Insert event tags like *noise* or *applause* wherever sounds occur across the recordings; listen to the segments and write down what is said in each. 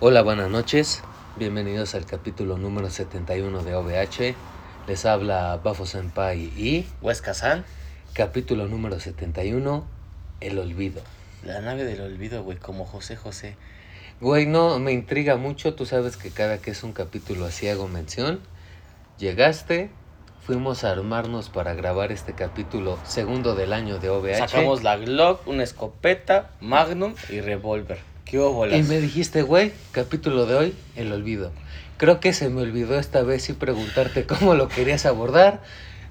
Hola, buenas noches. Bienvenidos al capítulo número 71 de OVH. Les habla Bafo Senpai y Huesca San, capítulo número 71, El Olvido. la nave del olvido, güey, como José José. Güey, no, me intriga mucho. Tú sabes que cada que es un capítulo así hago mención. Llegaste, fuimos a armarnos para grabar este capítulo segundo del año de OVH. Sacamos la Glock, una escopeta, Magnum y revólver. ¿Qué hubo, Y me dijiste, güey, capítulo de hoy, el olvido. Creo que se me olvidó esta vez sí preguntarte cómo lo querías abordar,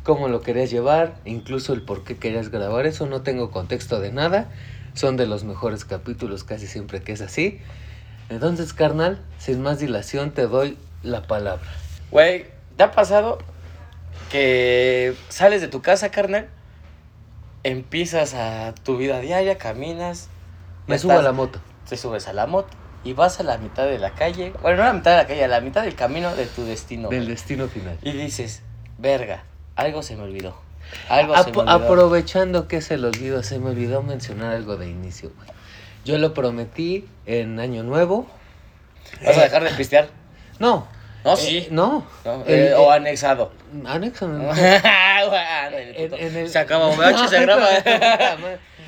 cómo lo querías llevar, incluso el por qué querías grabar eso. No tengo contexto de nada. Son de los mejores capítulos casi siempre que es así. Entonces, carnal, sin más dilación, te doy la palabra. Güey, ¿te ha pasado que sales de tu casa, carnal? Empiezas a tu vida diaria, caminas. Me subo a la moto. Te subes a la moto y vas a la mitad de la calle. Bueno, no a la mitad de la calle, a la mitad del camino de tu destino. Del güey. destino final. Y dices, verga, algo se me olvidó. Algo se me olvidó. aprovechando que es el olvido, se me olvidó mencionar algo de inicio, güey. Yo lo prometí en Año Nuevo. ¿Vas a dejar de pistear? *laughs* No. No, Eh, sí. no. No, El- eh, o anexado. ¿no? *laughs* Ándale, En- en el- Se acaba *laughs* se graba.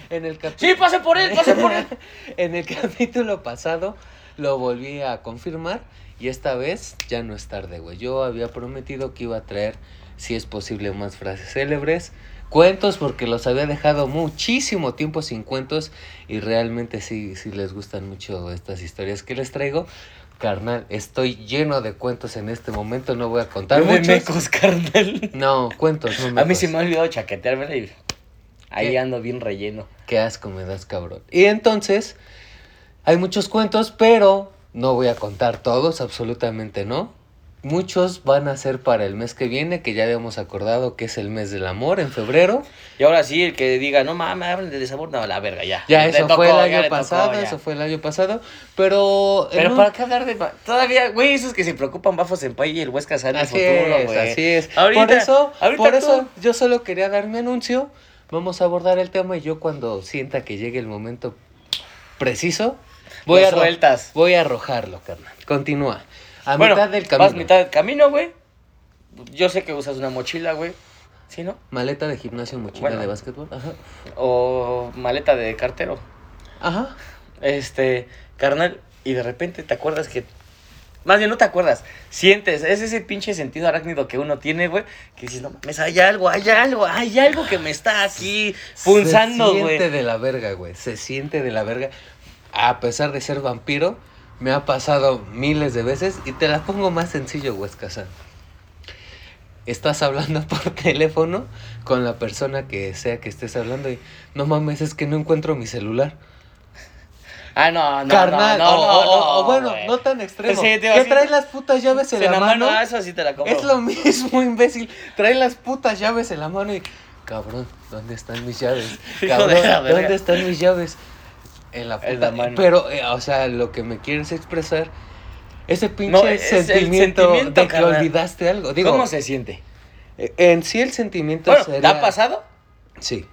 En el cap- sí, pase por él, pase por él. *laughs* en el capítulo pasado lo volví a confirmar y esta vez ya no es tarde, güey. Yo había prometido que iba a traer, si es posible, más frases célebres. Cuentos porque los había dejado muchísimo tiempo sin cuentos y realmente sí, sí les gustan mucho estas historias que les traigo. Carnal, estoy lleno de cuentos en este momento, no voy a contar de muchos. mecos, carnal. No, cuentos, no A mí mecos. se me ha olvidado chaqueteármela y ahí ¿Qué? ando bien relleno. Qué asco me das, cabrón. Y entonces, hay muchos cuentos, pero no voy a contar todos, absolutamente no. Muchos van a ser para el mes que viene, que ya habíamos acordado que es el mes del amor, en febrero. Y ahora sí, el que diga, no mames, hablen de desamor, no, la verga, ya. Ya eso tocó, fue el año tocó, pasado, ya. eso fue el año pasado. Pero... en Pero para qué hablar de. Todavía, güey, esos que se preocupan, Bafo Senpai y el Huesca San en el Así futuro, es, güey. así es. Ahorita, por eso, ahorita por tú- eso yo solo quería dar mi anuncio. Vamos a abordar el tema y yo cuando sienta que llegue el momento preciso, voy a sueltas. Voy a arrojarlo, carnal. Continúa. A bueno, mitad del camino. Vas mitad del camino, güey. Yo sé que usas una mochila, güey. ¿Sí, no? Maleta de gimnasio, mochila Bueno. de básquetbol. Ajá. O maleta de cartero. Ajá. Este, carnal, y de repente te acuerdas que. Más bien, no te acuerdas. Sientes, es ese pinche sentido arácnido que uno tiene, güey. Que dices, no mames, hay algo, hay algo, hay algo que me está aquí punzando, Se güey. siente de la verga, güey. Se siente de la verga. A pesar de ser vampiro, me ha pasado miles de veces y te la pongo más sencillo, Huesca San. Estás hablando *laughs* por teléfono con la persona que sea que estés hablando y no mames, es que no encuentro mi celular. Ah, no, no, Carnal, no, no, o, no, o- o bueno, no tan extremo. Sí, te ¿Qué traes las putas llaves en la mano? ah, eso sí te la compro. Es lo mismo, *laughs* imbécil. Trae las putas llaves en la mano y. Cabrón, ¿dónde están mis llaves? *laughs* Cabrón. ¿dónde están mis llaves? En la puta. En la mano. Pero, eh, o sea, lo que me quieres expresar. Ese pinche es sentimiento, sentimiento, de que carnal. olvidaste algo. Digo, ¿Cómo se siente? eh, En sí, el sentimiento Bueno, ¿te sería. ha pasado? Sí.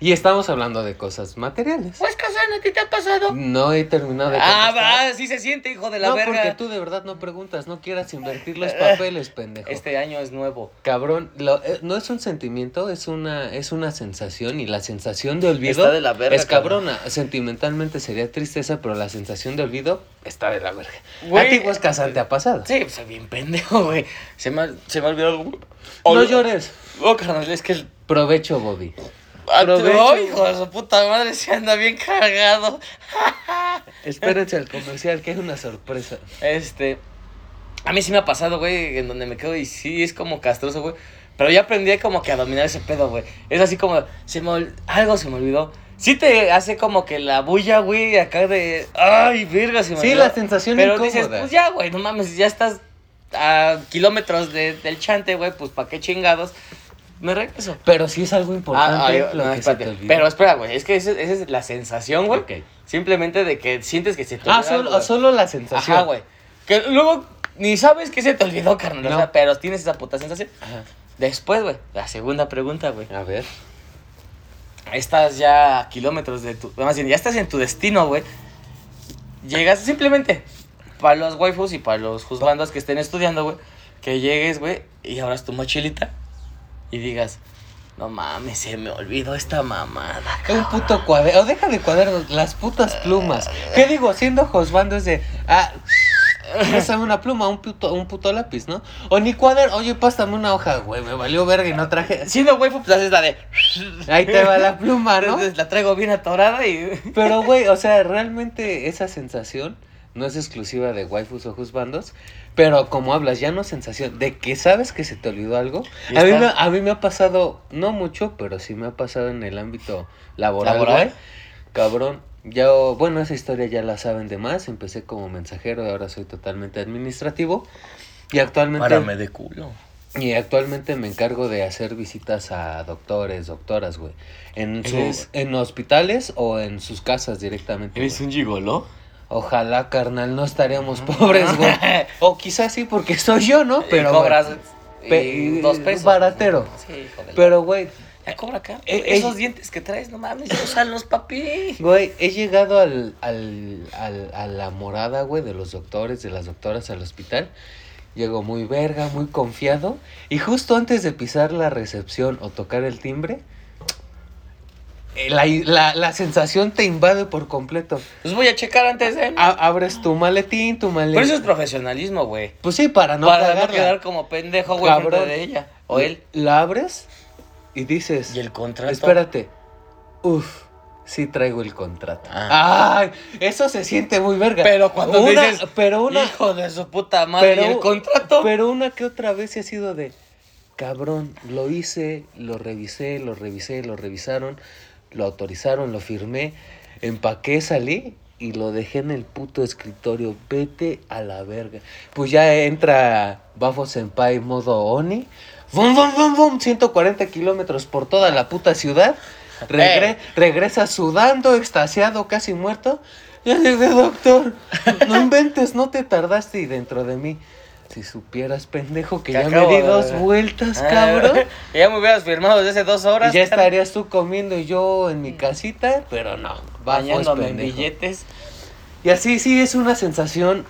Y estamos hablando de cosas materiales. Pues, Casana, ¿a ti te ha pasado? No he terminado de. Ah, va, sí se siente, hijo de la No, verga. porque tú de verdad no preguntas, no quieras invertir los papeles, pendejo. Este año es nuevo. Cabrón, lo- eh, no es un sentimiento, es una, es una sensación y la sensación de olvido Está de la verga, es cabrona. Sentimentalmente sería tristeza, pero la sensación de olvido está de la verga. Güey, ¿A ti, Huesca San, te ha pasado? Sí, pues bien pendejo, güey. Se me, ha- se me ha olvidado algo. No llores. Oh, carnal, es que el. Provecho, Bobby. Ah, Provecho. oh, hijo de su puta madre, se anda bien cargado. *laughs* Espérense al comercial, que es una sorpresa. Este. A mí sí me ha pasado, güey, en donde me quedo y sí es como castroso, güey. Pero ya aprendí como que a dominar ese pedo, güey. Es así como, se me ol- algo se me olvidó. Sí te hace como que la bulla, güey, acá de, ay, verga, se me Sí, olvidó. la sensación Pero incómoda. dices, pues ya, güey, no mames, ya estás a kilómetros de- del chante, güey, pues pa' qué chingados. Me regreso. Pero sí es algo importante Ah, ay, lo no, que se espérate. te olvidó. Pero espera, güey, es que esa, esa es la sensación, güey. Simplemente de que sientes que se te Ah, olvida solo, algo, solo la sensación. Ajá, güey. Que luego ni sabes que se te olvidó, carnal. o No. sea, pero tienes esa puta sensación. Ajá. Después, güey, la segunda pregunta, güey. A ver. Estás ya a kilómetros de tu. Más bien, ya estás en tu destino, güey. Llegas simplemente. para los waifus y para los juzgandos que estén estudiando, güey, que llegues, güey, y abras tu mochilita y digas, no mames, se me olvidó esta mamada. Un puto cuaderno. O deja de cuadernos, las putas plumas. ¿Qué digo? Siendo Josbando es de. Ah, pásame una pluma, un puto, un puto lápiz, ¿no? O ni cuaderno. Oye, pásame una hoja, güey. Me valió verga y no traje. Siendo waifu, pues haces la de. Ahí te va la pluma, ¿no? Entonces la traigo bien atorada y. Pero, güey, o sea, realmente esa sensación no es exclusiva de waifus o juzbandos. Pero como hablas, ya no sensación de que sabes que se te olvidó algo. A mí, me, a mí me ha pasado, no mucho, pero sí me ha pasado en el ámbito laboral. Cabrón. Ya, bueno, esa historia ya la saben de más. Empecé como mensajero y ahora soy totalmente administrativo. Y actualmente, Párame de culo. y actualmente me encargo de hacer visitas a doctores, doctoras, güey. En, Eres- sus, en hospitales o en sus casas directamente. güey. un gigoló? Ojalá, carnal, no estaríamos pobres, güey. *laughs* O quizás sí, porque soy yo, ¿no? Pero cobras y pe- dos pesos. baratero. Sí, hijo de Pero, güey, Ya cobra acá. Eh, Esos eh. dientes que traes, no mames, úsalos, papi. güey, he llegado al, al, al- a la morada, güey, de los doctores, de las doctoras al hospital. Llego muy verga, muy confiado. Y justo antes de pisar la recepción o tocar el timbre, la, la, la sensación te invade por completo. Los voy a checar antes de. A- abres tu maletín, tu maletín. Pero eso es profesionalismo, güey. Pues sí, para no Para no quedar como pendejo, güey, de ella. O él. La abres y dices, Y el contrato. espérate, uf, sí traigo el contrato. Ah. Ay, eso se siente muy verga. Pero cuando una, dices, pero una, Hijo de su puta madre. pero, y el contrato. pero una que otra vez sí ha sido de, cabrón, lo hice, lo revisé, lo revisé, lo revisaron, lo autorizaron, lo firmé, empaqué, salí. Y lo dejé en el puto escritorio. Vete a la verga. Pues ya entra Bafo Senpai modo Oni. ¡Bum, bum, bum, bum! 140 kilómetros por toda la puta ciudad. Regre- Eh. *laughs* Regresa sudando, extasiado, casi muerto. Ya llegué, doctor. No inventes, no te tardaste. Y dentro de mí, si supieras, pendejo, que Que ya me di dos vueltas, Ah, cabrón. *laughs* ya me hubieras firmado desde hace dos horas. Y ya cara, estarías tú comiendo y yo en mi casita, pero no. Bañándome en billetes. Y así sí es una sensación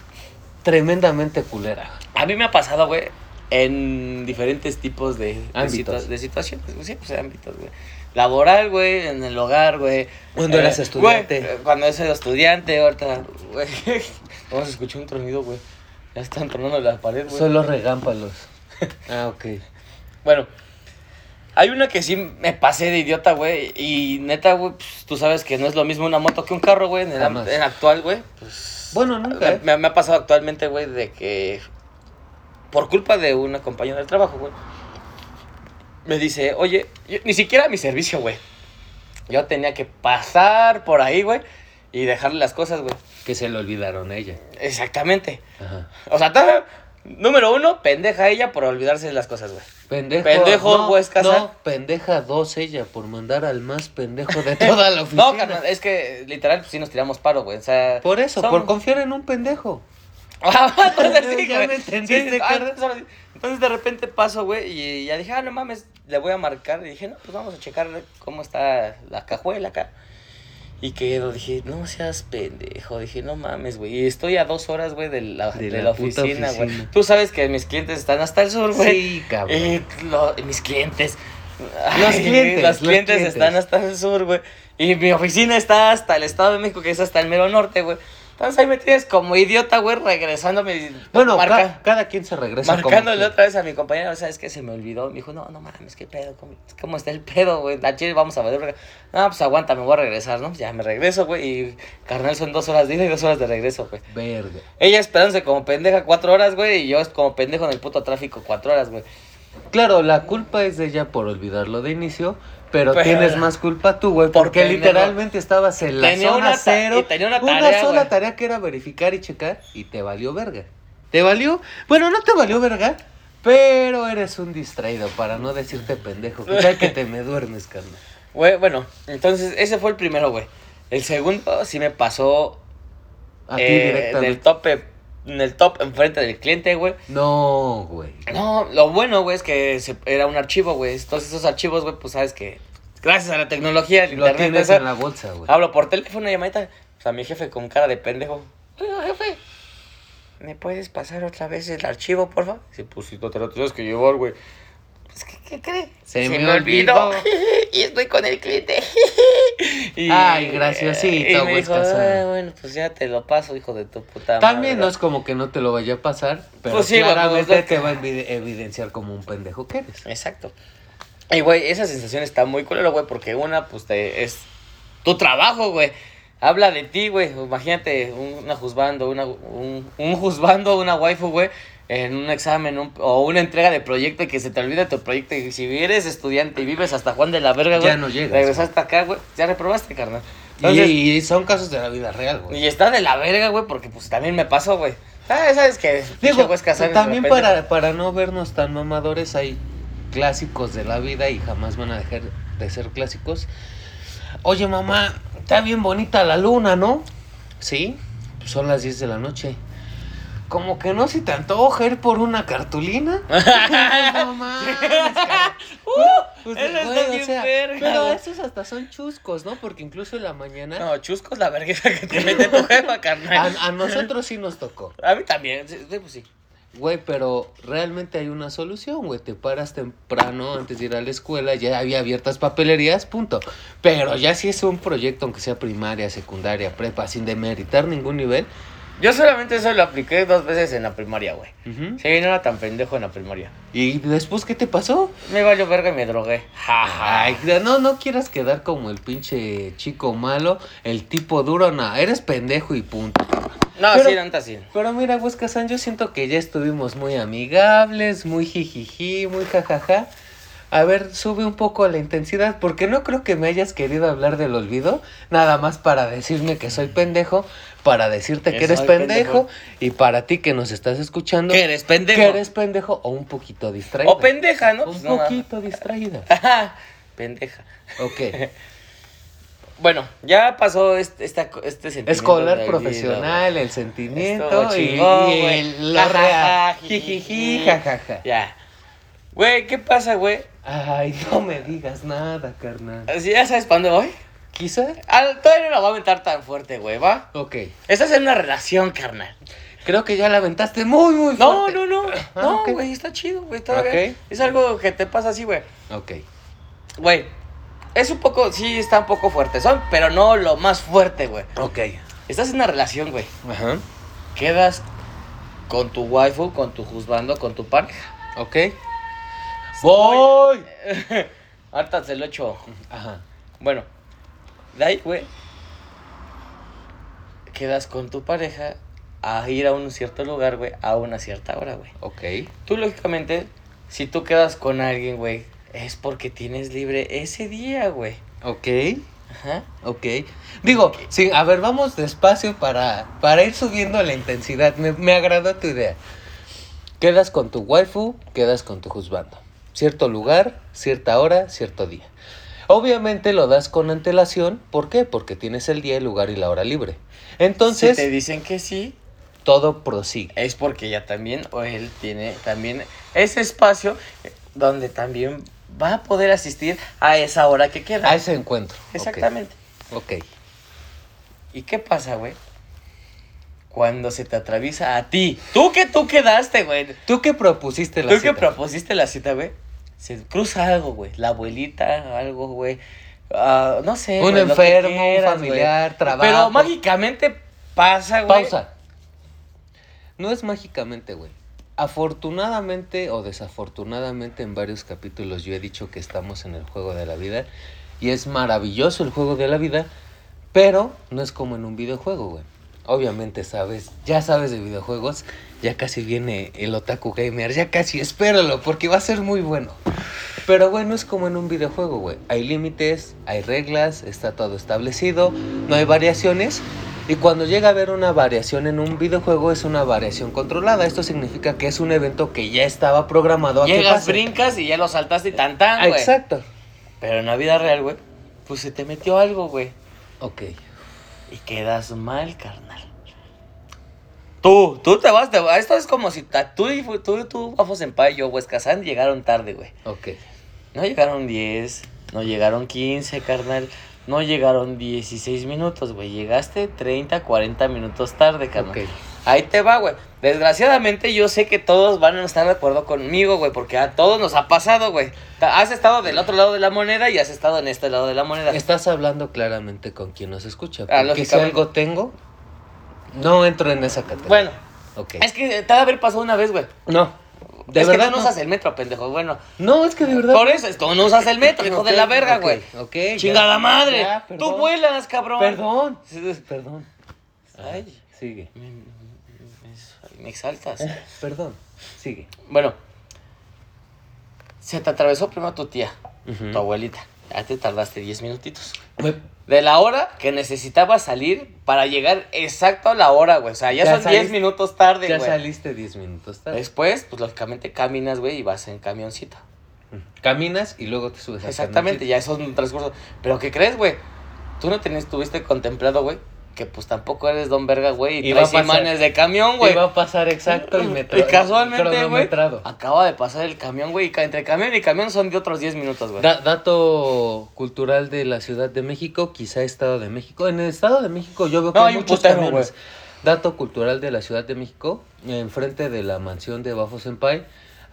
tremendamente culera. A mí me ha pasado, güey, en diferentes tipos de, de, situa- de situaciones, sí, pues ámbitos, güey. Laboral, güey, en el hogar, güey. Cuando eras estudiante. güey, eh, cuando soy estudiante, ahorita, güey. Vamos a escuchar un tronido, güey. Ya están tronando la pared, güey. Solo regámpalos. *laughs* Ah, ok. Bueno, hay una que sí me pasé de idiota, güey. Y neta, güey, pues, tú sabes que no es lo mismo una moto que un carro, güey. En el, am- Jamás. en actual, güey. Pues, Bueno, nunca. ¿eh? me, me ha pasado actualmente, güey, de que por culpa de una compañera del trabajo, güey, me dice, oye, yo- ni siquiera mi servicio, güey. Yo tenía que pasar por ahí, güey, y dejarle las cosas, güey. Que se le olvidaron a ella. Exactamente. Ajá. O sea, número uno, pendeja ella por olvidarse de las cosas, güey. Pendejo. Pendejo, no, pues, casa. No, pendeja dos ella por mandar al más pendejo de toda la *laughs* oficina. No, carnal, es que literal, pues sí nos tiramos paro, güey. O sea. Por eso, son- por confiar en un pendejo. *laughs* *laughs* Entonces sí, Ya güey. me entendiste, Sí, ah, carnal. entonces, entonces de repente paso, güey, y ya dije, ah, no mames, le voy a marcar. Y dije, no, pues vamos a checar cómo está la cajuela acá. Y quedo, dije, no seas pendejo. Dije, no mames, güey. Y estoy a dos horas, güey, de la, De de la oficina, güey. Tú sabes que mis clientes están hasta el sur, güey. Sí, cabrón. Lo- mis clientes. Los Ay, clientes, Los los clientes clientes. están hasta el sur, güey. Y mi oficina está hasta el Estado de México, que es hasta el mero norte, güey. Entonces ahí me tienes como idiota, güey, regresándome. Bueno, marca- ca- cada quien se regresa. marcándole otra vez a mi compañero, ¿sabes qué? Se me olvidó. Me dijo, no, no mames, qué pedo, ¿cómo, cómo está el pedo, güey? La chile, vamos a ver. No, pues aguanta, me voy a regresar, ¿no? Ya me regreso, güey. Y carnal, son dos horas de ida y dos horas de regreso, güey. Verga. Ella esperándose como pendeja cuatro horas, güey. Y yo como pendejo en el puto tráfico cuatro horas, güey. Claro, la culpa es de ella por olvidarlo de inicio, pero, Pero- tienes más culpa tú, güey, Por porque literalmente estabas en la Tenía zona una cero. y tenía una tarea, sola güey. tarea que era verificar y checar y te valió verga. ¿Te valió? Bueno, no te valió verga, pero eres un distraído, para no decirte pendejo. ¿Qué tal que te me duermes, carnal? Güey, bueno, entonces ese fue el primero, güey. El segundo sí me pasó A ti eh, en el directamente. tope, en el top enfrente del cliente, güey. No, güey. No, lo bueno, güey, es que se- era un archivo, güey. Todos esos archivos, güey, pues sabes que gracias a la tecnología, el Lo internet, tienes en la bolsa, güey. hablo por teléfono, llamadita. O sea, mi jefe con cara de pendejo. Oiga, jefe. ¿me puedes pasar otra vez el archivo, por favor? Sí, pues si no te lo tienes que llevar, güey. Pues, ¿qué, qué cree? Se me olvidó. *laughs* y estoy con el cliente. *laughs* Y- Ay, graciosito, Y me güey, dijo. "Ay, bueno, pues ya te lo paso, hijo de tu puta También madre". no es como que no te lo vaya a pasar, pero Pues sí, claramente pues, te va a evidenciar como un pendejo que eres. Exacto. Y, güey, esa sensación está muy culero, güey, porque una, pues, te, es tu trabajo, güey. Habla de ti, güey. Imagínate una juzgando, una, un, un juzgando, una waifu, güey, en un examen un- o una entrega de proyecto y que se te olvide tu proyecto. Y si eres estudiante y vives hasta Juan de la Verga, güey. Ya no llegas, Regresaste acá, güey. Ya reprobaste, carnal. Y- Entonces, y, son casos de la vida real, güey. y está de la verga, güey, porque pues también me pasó, güey. Ah, sabes que Digo, güey, es casar, también para, para no vernos tan mamadores hay clásicos de la vida y jamás van a dejar de ser clásicos. Oye, mamá, está bien bonita la luna, ¿no? Sí, pues son las 10 de la noche. Como que no se te antoja ir por una cartulina. *laughs* no mames. Pues, eso está güey, o bien sea, verga, Pero esos hasta son chuscos, ¿no? Porque incluso en la mañana No, chusco es la vergüenza que te mete tu jefa, carnal. a, a nosotros sí nos tocó. A mí también, sí, sí, pues sí. Güey, pero realmente hay una solución, güey. Te paras temprano antes de ir a la escuela, ya había abiertas papelerías, punto. Pero ya si es un proyecto, aunque sea primaria, secundaria, prepa, sin demeritar ningún nivel. Yo solamente eso lo apliqué dos veces en la primaria, güey. Sí, no era tan pendejo en la primaria. ¿Y después qué te pasó? Me valió verga y me drogué. Ay, no, no quieras quedar como el pinche chico malo, el tipo duro, no, eres pendejo y punto. No, Pero- sí, nanta sí. Pero mira, Huesca San, yo siento que ya estuvimos muy amigables, muy jijiji, muy jajaja. A ver, sube un poco la intensidad, porque no creo que me hayas querido hablar del olvido, nada más para decirme que soy pendejo, para decirte que, Que eres pendejo, pendejo. y para ti que nos estás escuchando, Que eres pendejo. que eres pendejo o un poquito distraído. O pendeja, ¿no? Un Pues no, poquito distraída. *laughs* Ajá, pendeja. Ok. *laughs* Bueno, ya pasó este, esta, este sentimiento. Escolar, de olvido, profesional, el sentimiento chingón, y güey. el- lo Jajaja, jijiji. Jajaja. Ya. Güey, ¿qué pasa, güey? Ay, no me digas nada, carnal. Así ya sabes para dónde voy. ¿Quizá? Ah, todavía no la voy a aventar tan fuerte, güey, ¿va? Ok. Estás en una relación, carnal. Creo que ya la aventaste muy, muy No, fuerte. no, no. Ah, No, ok. güey, está chido, güey. todavía. Ok. Es algo que te pasa así, güey. Ok. Güey, es un poco, sí, está un poco fuerte, son, pero no lo más fuerte, güey. Ok. Estás en una relación, güey. Ajá. Quedas con tu waifu, con tu juzgando, con tu pareja. Ok. Voy. *laughs* Ahorita se lo echo. Ajá. Bueno, de ahí, güey. Quedas con tu pareja a ir a un cierto lugar, güey, a una cierta hora, güey. Ok. Tú, lógicamente, si tú quedas con alguien, güey, es porque tienes libre ese día, güey. Ok. Ajá. Ok. Digo, sí, a ver, vamos despacio para, para ir subiendo la intensidad. Me, me agradó tu idea. Quedas con tu waifu, quedas con tu juzgando. Cierto lugar, cierta hora, cierto día. Obviamente lo das con antelación. ¿Por qué? Porque tienes el día, el lugar y la hora libre. Entonces, si te dicen que sí, todo prosigue. es porque ya también, o él tiene también ese espacio donde también va a poder asistir a esa hora que queda. A ese encuentro. Exactamente. Ok. ¿Y qué pasa, güey? Cuando se te atraviesa a ti. Tú que tú quedaste, güey. ¿Tú qué propusiste la Tú que cita? propusiste la cita, güey. Se cruza algo, güey. La abuelita, algo, güey. Ah, no sé. Un que enfermo, un familiar, trabajo. Pero mágicamente pasa, güey. Pausa. No es mágicamente, güey. Afortunadamente o desafortunadamente en varios capítulos yo he dicho que estamos en el juego de la vida y es maravilloso el juego de la vida, pero no es como en un videojuego, güey. Obviamente sabes, ya sabes de videojuegos, ya casi viene el otaku gamer, ya casi espéralo porque va a ser muy bueno. Pero güey, no es como en un videojuego, güey. Hay límites, hay reglas, está todo establecido, no hay variaciones. Y cuando llega a haber una variación en un videojuego es una variación controlada. Esto significa que es un evento que ya estaba programado a que Llegas, pase. brincas y ya lo saltaste y tan tan, güey. Exacto. Pero en la vida real, güey, pues se te metió algo, güey. Ok. Y quedas mal, carnal. Tú, tú te vas, te vas. Esto es como si tú y tú, tú, Bafo Senpai y yo, Huesca San, llegaron tarde, güey. Ok. No llegaron 10, no llegaron 15, carnal. No llegaron 16 minutos, güey. Llegaste 30, 40 minutos tarde, carnal. Ok. ahí te va, güey. Desgraciadamente yo sé que todos van a estar de acuerdo conmigo, güey, porque a todos nos ha pasado, güey. Has estado del otro lado de la moneda y has estado en este lado de la moneda. Estás hablando claramente con quien nos escucha. Ah, Porque si lógicamente. algo tengo, no entro en esa categoría. Bueno, ok. es que te ha de haber pasado una vez, güey. No, de es verdad que tú no usas el metro, pendejo. Bueno, No, es que de verdad. por eso, es tú no usas el metro, *laughs* hijo de la verga, güey. Ok. Chingada madre. Ya, tú vuelas, cabrón. Perdón. Perdón. Ay, Sigue. me, me- me exaltas. *laughs* Perdón. Sigue. Bueno, se te atravesó primero tu tía, tu abuelita. Ya te tardaste 10 minutitos. Me- De la hora que necesitabas salir para llegar exacto a la hora, güey. O sea, ya, Ya son 10 saliste- minutos tarde, Ya güey. saliste 10 minutos tarde. Después, pues lógicamente caminas, güey, y vas en camioncito. Caminas y luego te subes Exactamente, ya eso es un transcurso. Pero ¿qué crees, güey? Tú no tenías, tuviste contemplado, güey, que pues tampoco eres don verga, güey, y traes pasar. imanes de camión, güey. Iba a pasar exacto y me *laughs* Y casualmente, güey, acaba de pasar el camión, güey, y entre camión y camión son de otros 10 minutos, güey. Da- dato cultural de la Ciudad de México, quizá Estado de México. En el Estado de México yo veo que No, hay muchos putero, camiones. Dato cultural de la Ciudad de México, enfrente de la mansión de Bafo Senpai,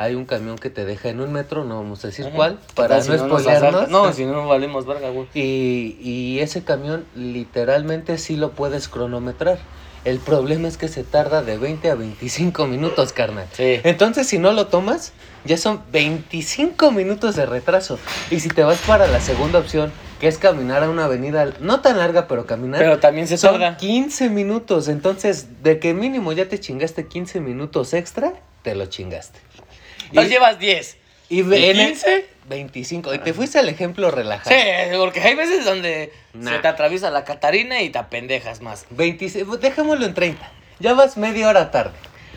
hay un camión que te deja en un metro, no vamos a decir cuál, ¿Qué para tal si no spoilearnos. No, si no valemos verga, güey. Y, y ese camión literalmente sí lo puedes cronometrar. El problema es que se tarda de 20 a 25 minutos, carnal. Sí. Entonces, si no lo tomas, ya son 25 minutos de retraso. Y si te vas para la segunda opción, que es caminar a una avenida no tan larga, pero caminar, Pero también se son tarda. 15 minutos. Entonces, de que mínimo ya te chingaste 15 minutos extra, te lo chingaste. Y- llevas 10. Y ¿Y en el- 15? 25. Y te fuiste al ejemplo relajado. Sí, porque hay veces donde Nah. se te atraviesa la Catarina y te apendejas más. 26, dejémoslo en 30. Ya vas media hora tarde.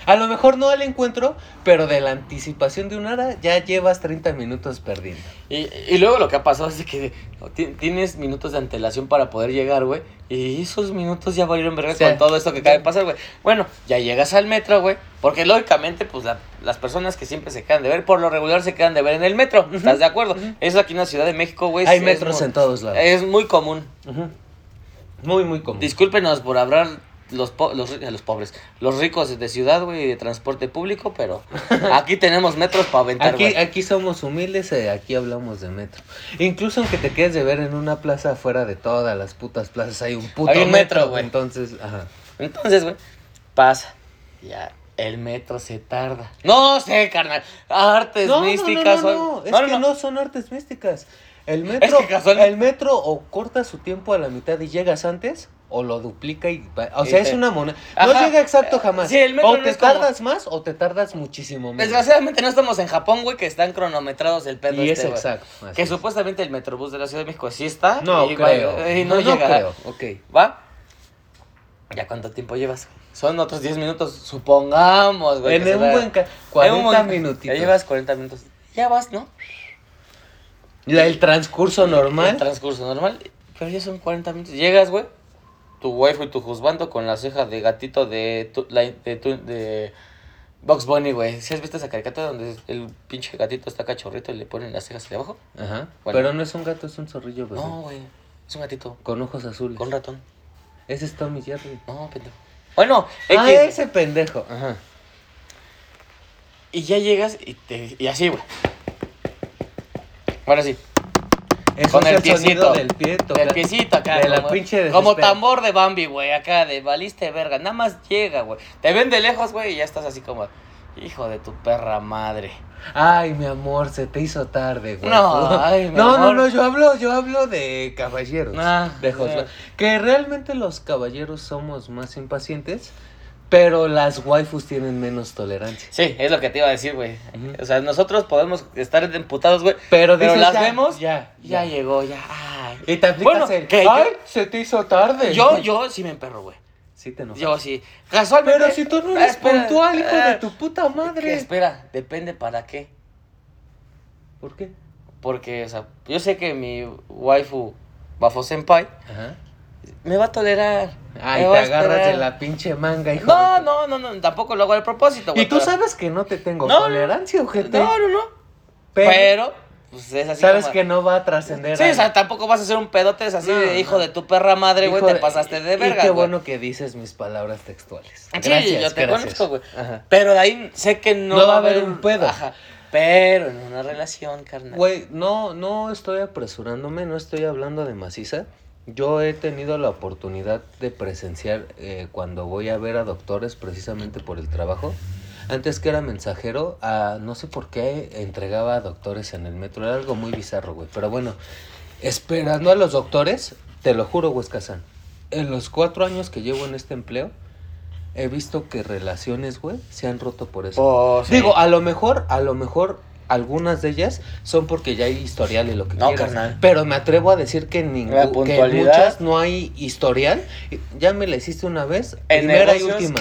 A lo mejor no al encuentro, pero de la anticipación de una hora ya llevas 30 minutos perdiendo. Y, y luego lo que ha pasado es que ti- tienes minutos de antelación para poder llegar, güey. Y esos minutos ya valieron verga con todo esto que acaba de pasar, güey. Bueno, ya llegas al metro, güey. Porque lógicamente, pues la- las personas que siempre se quedan de ver, por lo regular se quedan de ver en el metro. ¿Estás de acuerdo? Ujú. Eso aquí en la Ciudad de México, güey. Hay es metros muy- en todos lados. Es muy común. Ujú. Muy, muy común. Discúlpenos por hablar los, po- los, ri- los pobres, los ricos de ciudad, güey, de transporte público, pero aquí tenemos metros para aventar, Aquí, aquí somos humildes, eh, aquí hablamos de metro. Incluso aunque te quedes de ver en una plaza afuera de todas las putas plazas, hay un puto Hay un metro, güey. Entonces, ajá. Entonces, güey, pasa. Ya, el metro se tarda. No sé, carnal. Artes No, no, no, místicas. no, o- no, es no, que no. no son artes místicas. El *laughs* metro, que casualmente- el metro o corta su tiempo a la mitad y llegas antes o lo duplica y va- o sea, es una moneda. No Ajá. llega exacto jamás. Sí, el metro o no te es como- tardas más o te tardas muchísimo menos. Desgraciadamente no estamos en Japón, güey, que están cronometrados el pedo y este, es güey. exacto. así Que es. supuestamente el Metrobús de la Ciudad de México sí está. No y va- creo. y no, llega. creo. Ok. ¿Va? ¿Ya cuánto tiempo llevas? Son otros 10 minutos, supongamos, güey. En que se un buen ca- en 40 un buen- minutitos. Ya llevas 40 minutos. Ya vas, ¿no? La- el transcurso El normal. transcurso normal. Pero ya son 40 minutos. Llegas, güey. Tu waifu y tu juzgando con la ceja de gatito de. Tu, la- de, tu- de Box Bunny, güey. ¿Sí has visto esa caricatura donde el pinche gatito está cachorrito y le ponen las cejas de abajo? Ajá. Bueno. Pero no es un gato, es un zorrillo, bebé. No, güey. Es un gatito. Con ojos azules. Con ratón. Ese es Tommy Jerry. No, pendejo. Bueno, Ah, X. ese pendejo. Ajá. Y ya llegas y, te, y así, güey. Ahora sí. Con el sonido piecito. del pie. toca- Del piecito acá. De la como, pinche como tambor de Bambi, güey. Acá de valiste verga. Nada más llega, güey. Te ven de lejos, güey, y ya estás así como. Hijo de tu perra madre. Ay, mi amor, se te hizo tarde, güey. No, ay, mi *laughs* no, no, amor. no, yo hablo, yo hablo de caballeros. Ah, de. Josué. Que realmente los caballeros somos más impacientes, pero las waifus tienen menos tolerancia. Sí, es lo que te iba a decir, güey. O sea, nosotros podemos estar emputados, güey. Pero, Pero las ya, vemos. Ya, Ya ya. llegó, ya. Ay. Y te aplicas Bueno, el, que yo- ay, se te hizo tarde. Yo, yo sí me emperro, güey. Sí te enojas. Yo sí. Casualmente. Pero si tú no eres espera, puntual, hijo ah, de tu puta madre. espera, depende para qué. ¿Por qué? Porque, o sea, yo sé que mi waifu, Bafo Senpai, Ajá. Me va a tolerar. Ay, te va agarras de la pinche manga, hijo. No, no, no, no, tampoco lo hago al propósito, güey. Y tú sabes que no te tengo No, tolerancia, ojete. No, no, no. pero, Pero, pues es así Sabes como- que no va a trascender. Sí, o sea, tampoco vas a ser un pedote es así No, de hijo no. de tu perra madre, güey, te pasaste de y verga, qué güey. bueno que dices mis palabras textuales. Sí, Gracias, yo te gracias. conozco, güey. Ajá. Pero de ahí sé que no, No va a haber un pedo. Ajá. Pero en una relación, carnal. Güey, no, no estoy apresurándome, no estoy hablando de maciza. Yo he tenido la oportunidad de presenciar eh, cuando voy a ver a doctores precisamente por el trabajo. Antes que era mensajero, ah, no sé por qué entregaba a doctores en el metro. Era algo muy bizarro, güey. Pero bueno, esperando a los doctores, te lo juro, Huescazán. En los cuatro años que llevo en este empleo, he visto que relaciones, güey, se han roto por eso. Oh, sí. Digo, a lo mejor, a lo mejor algunas de ellas son porque ya hay historial y lo que No, quieras. carnal. Pero me atrevo a decir que en puntualidad. muchas no hay historial. Ya me la hiciste una vez, En primera y última.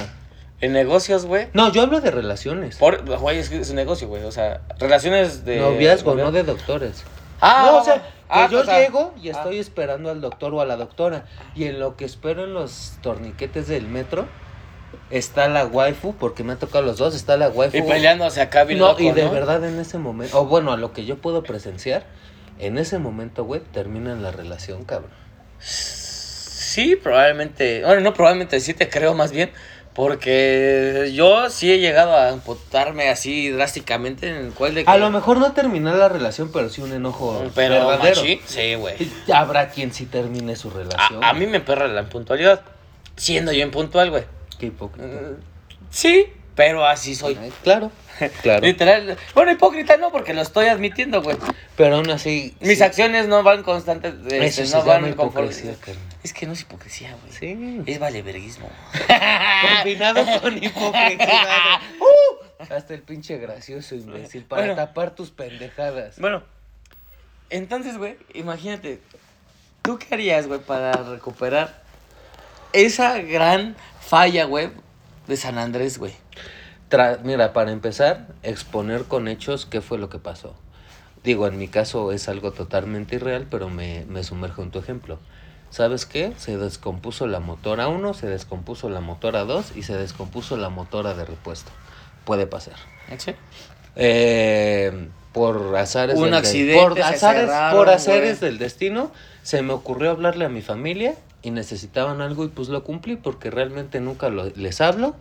En negocios, güey. No, yo hablo de relaciones. Por, güey, es es un negocio, güey. O sea, relaciones de. Noviazgo, no de doctores. Ah, no, o sea, va. que Ah, yo o sea, llego y ah. estoy esperando al doctor o a la doctora. Y en lo que espero en los torniquetes del metro, está la waifu, porque me ha tocado los dos, está la waifu. Y peleándose acá bien No, loco, y de ¿no? verdad en ese momento, o bueno, a lo que yo puedo presenciar, en ese momento, güey, terminan la relación, cabrón. Sí, probablemente. Bueno, no, probablemente sí te creo más bien. Porque yo sí he llegado a amputarme así drásticamente en el cual de que. A lo mejor no terminar la relación, pero sí un enojo Pero, verdadero. machi, sí, güey. Habrá quien sí termine su relación. A, a mí me perra la impuntualidad. Siendo yo impuntual, güey. Qué hipócrita. Mm, Sí, pero así soy. Ay, Claro, *laughs* claro. Literal. Bueno, hipócrita no, porque lo estoy admitiendo, güey. Pero aún así. Mis sí, acciones no van constantes. este, Eso se no van llama conforme-. Es que no es hipocresía, güey. Sí. Es valeverguismo. Combinado *laughs* con hipocresía. *laughs* Uh, hasta el pinche gracioso, imbécil. Para Bueno. tapar tus pendejadas. Bueno, entonces, güey, imagínate. ¿Tú qué harías, güey, para recuperar esa gran falla, güey, de San Andrés, güey? Tra- Mira, para empezar, exponer con hechos qué fue lo que pasó. Digo, en mi caso es algo totalmente irreal, pero me, me sumerjo en tu ejemplo. ¿Sabes qué? Se descompuso la motora 1, se descompuso la motora 2 y se descompuso la motora de repuesto. Puede pasar. ¿Sí? Eh, por azares Un del de- accidente, por azares, cerraron, por azares güey. del destino, se me ocurrió hablarle a mi familia y necesitaban algo y pues lo cumplí porque realmente nunca lo- les hablo.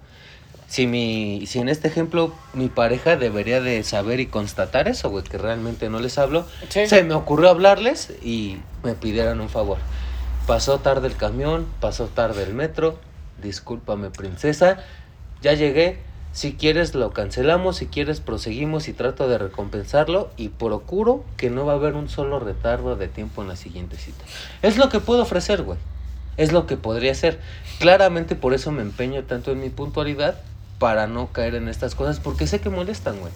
Si mi, si en este ejemplo mi pareja debería de saber y constatar eso, güey, que realmente no les hablo, Sí. se me ocurrió hablarles y me pidieran un favor. Pasó tarde el camión, pasó tarde el metro, discúlpame princesa, ya llegué, si quieres lo cancelamos, si quieres proseguimos y trato de recompensarlo y procuro que no va a haber un solo retardo de tiempo en la siguiente cita. Es lo que puedo ofrecer, güey. Es lo que podría hacer. Claramente por eso me empeño tanto en mi puntualidad para no caer en estas cosas porque sé que molestan, güey.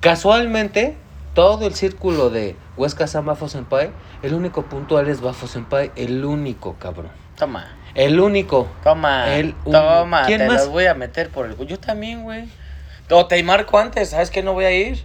Casualmente, todo el círculo de Huesca San Bafo Senpai, el único puntual es Bafo Senpai, el único, cabrón. Toma. El único. Toma. El un- Toma. ¿Quién te más? los voy a meter por el. Yo también, güey. O te marco antes, ¿sabes que no voy a ir?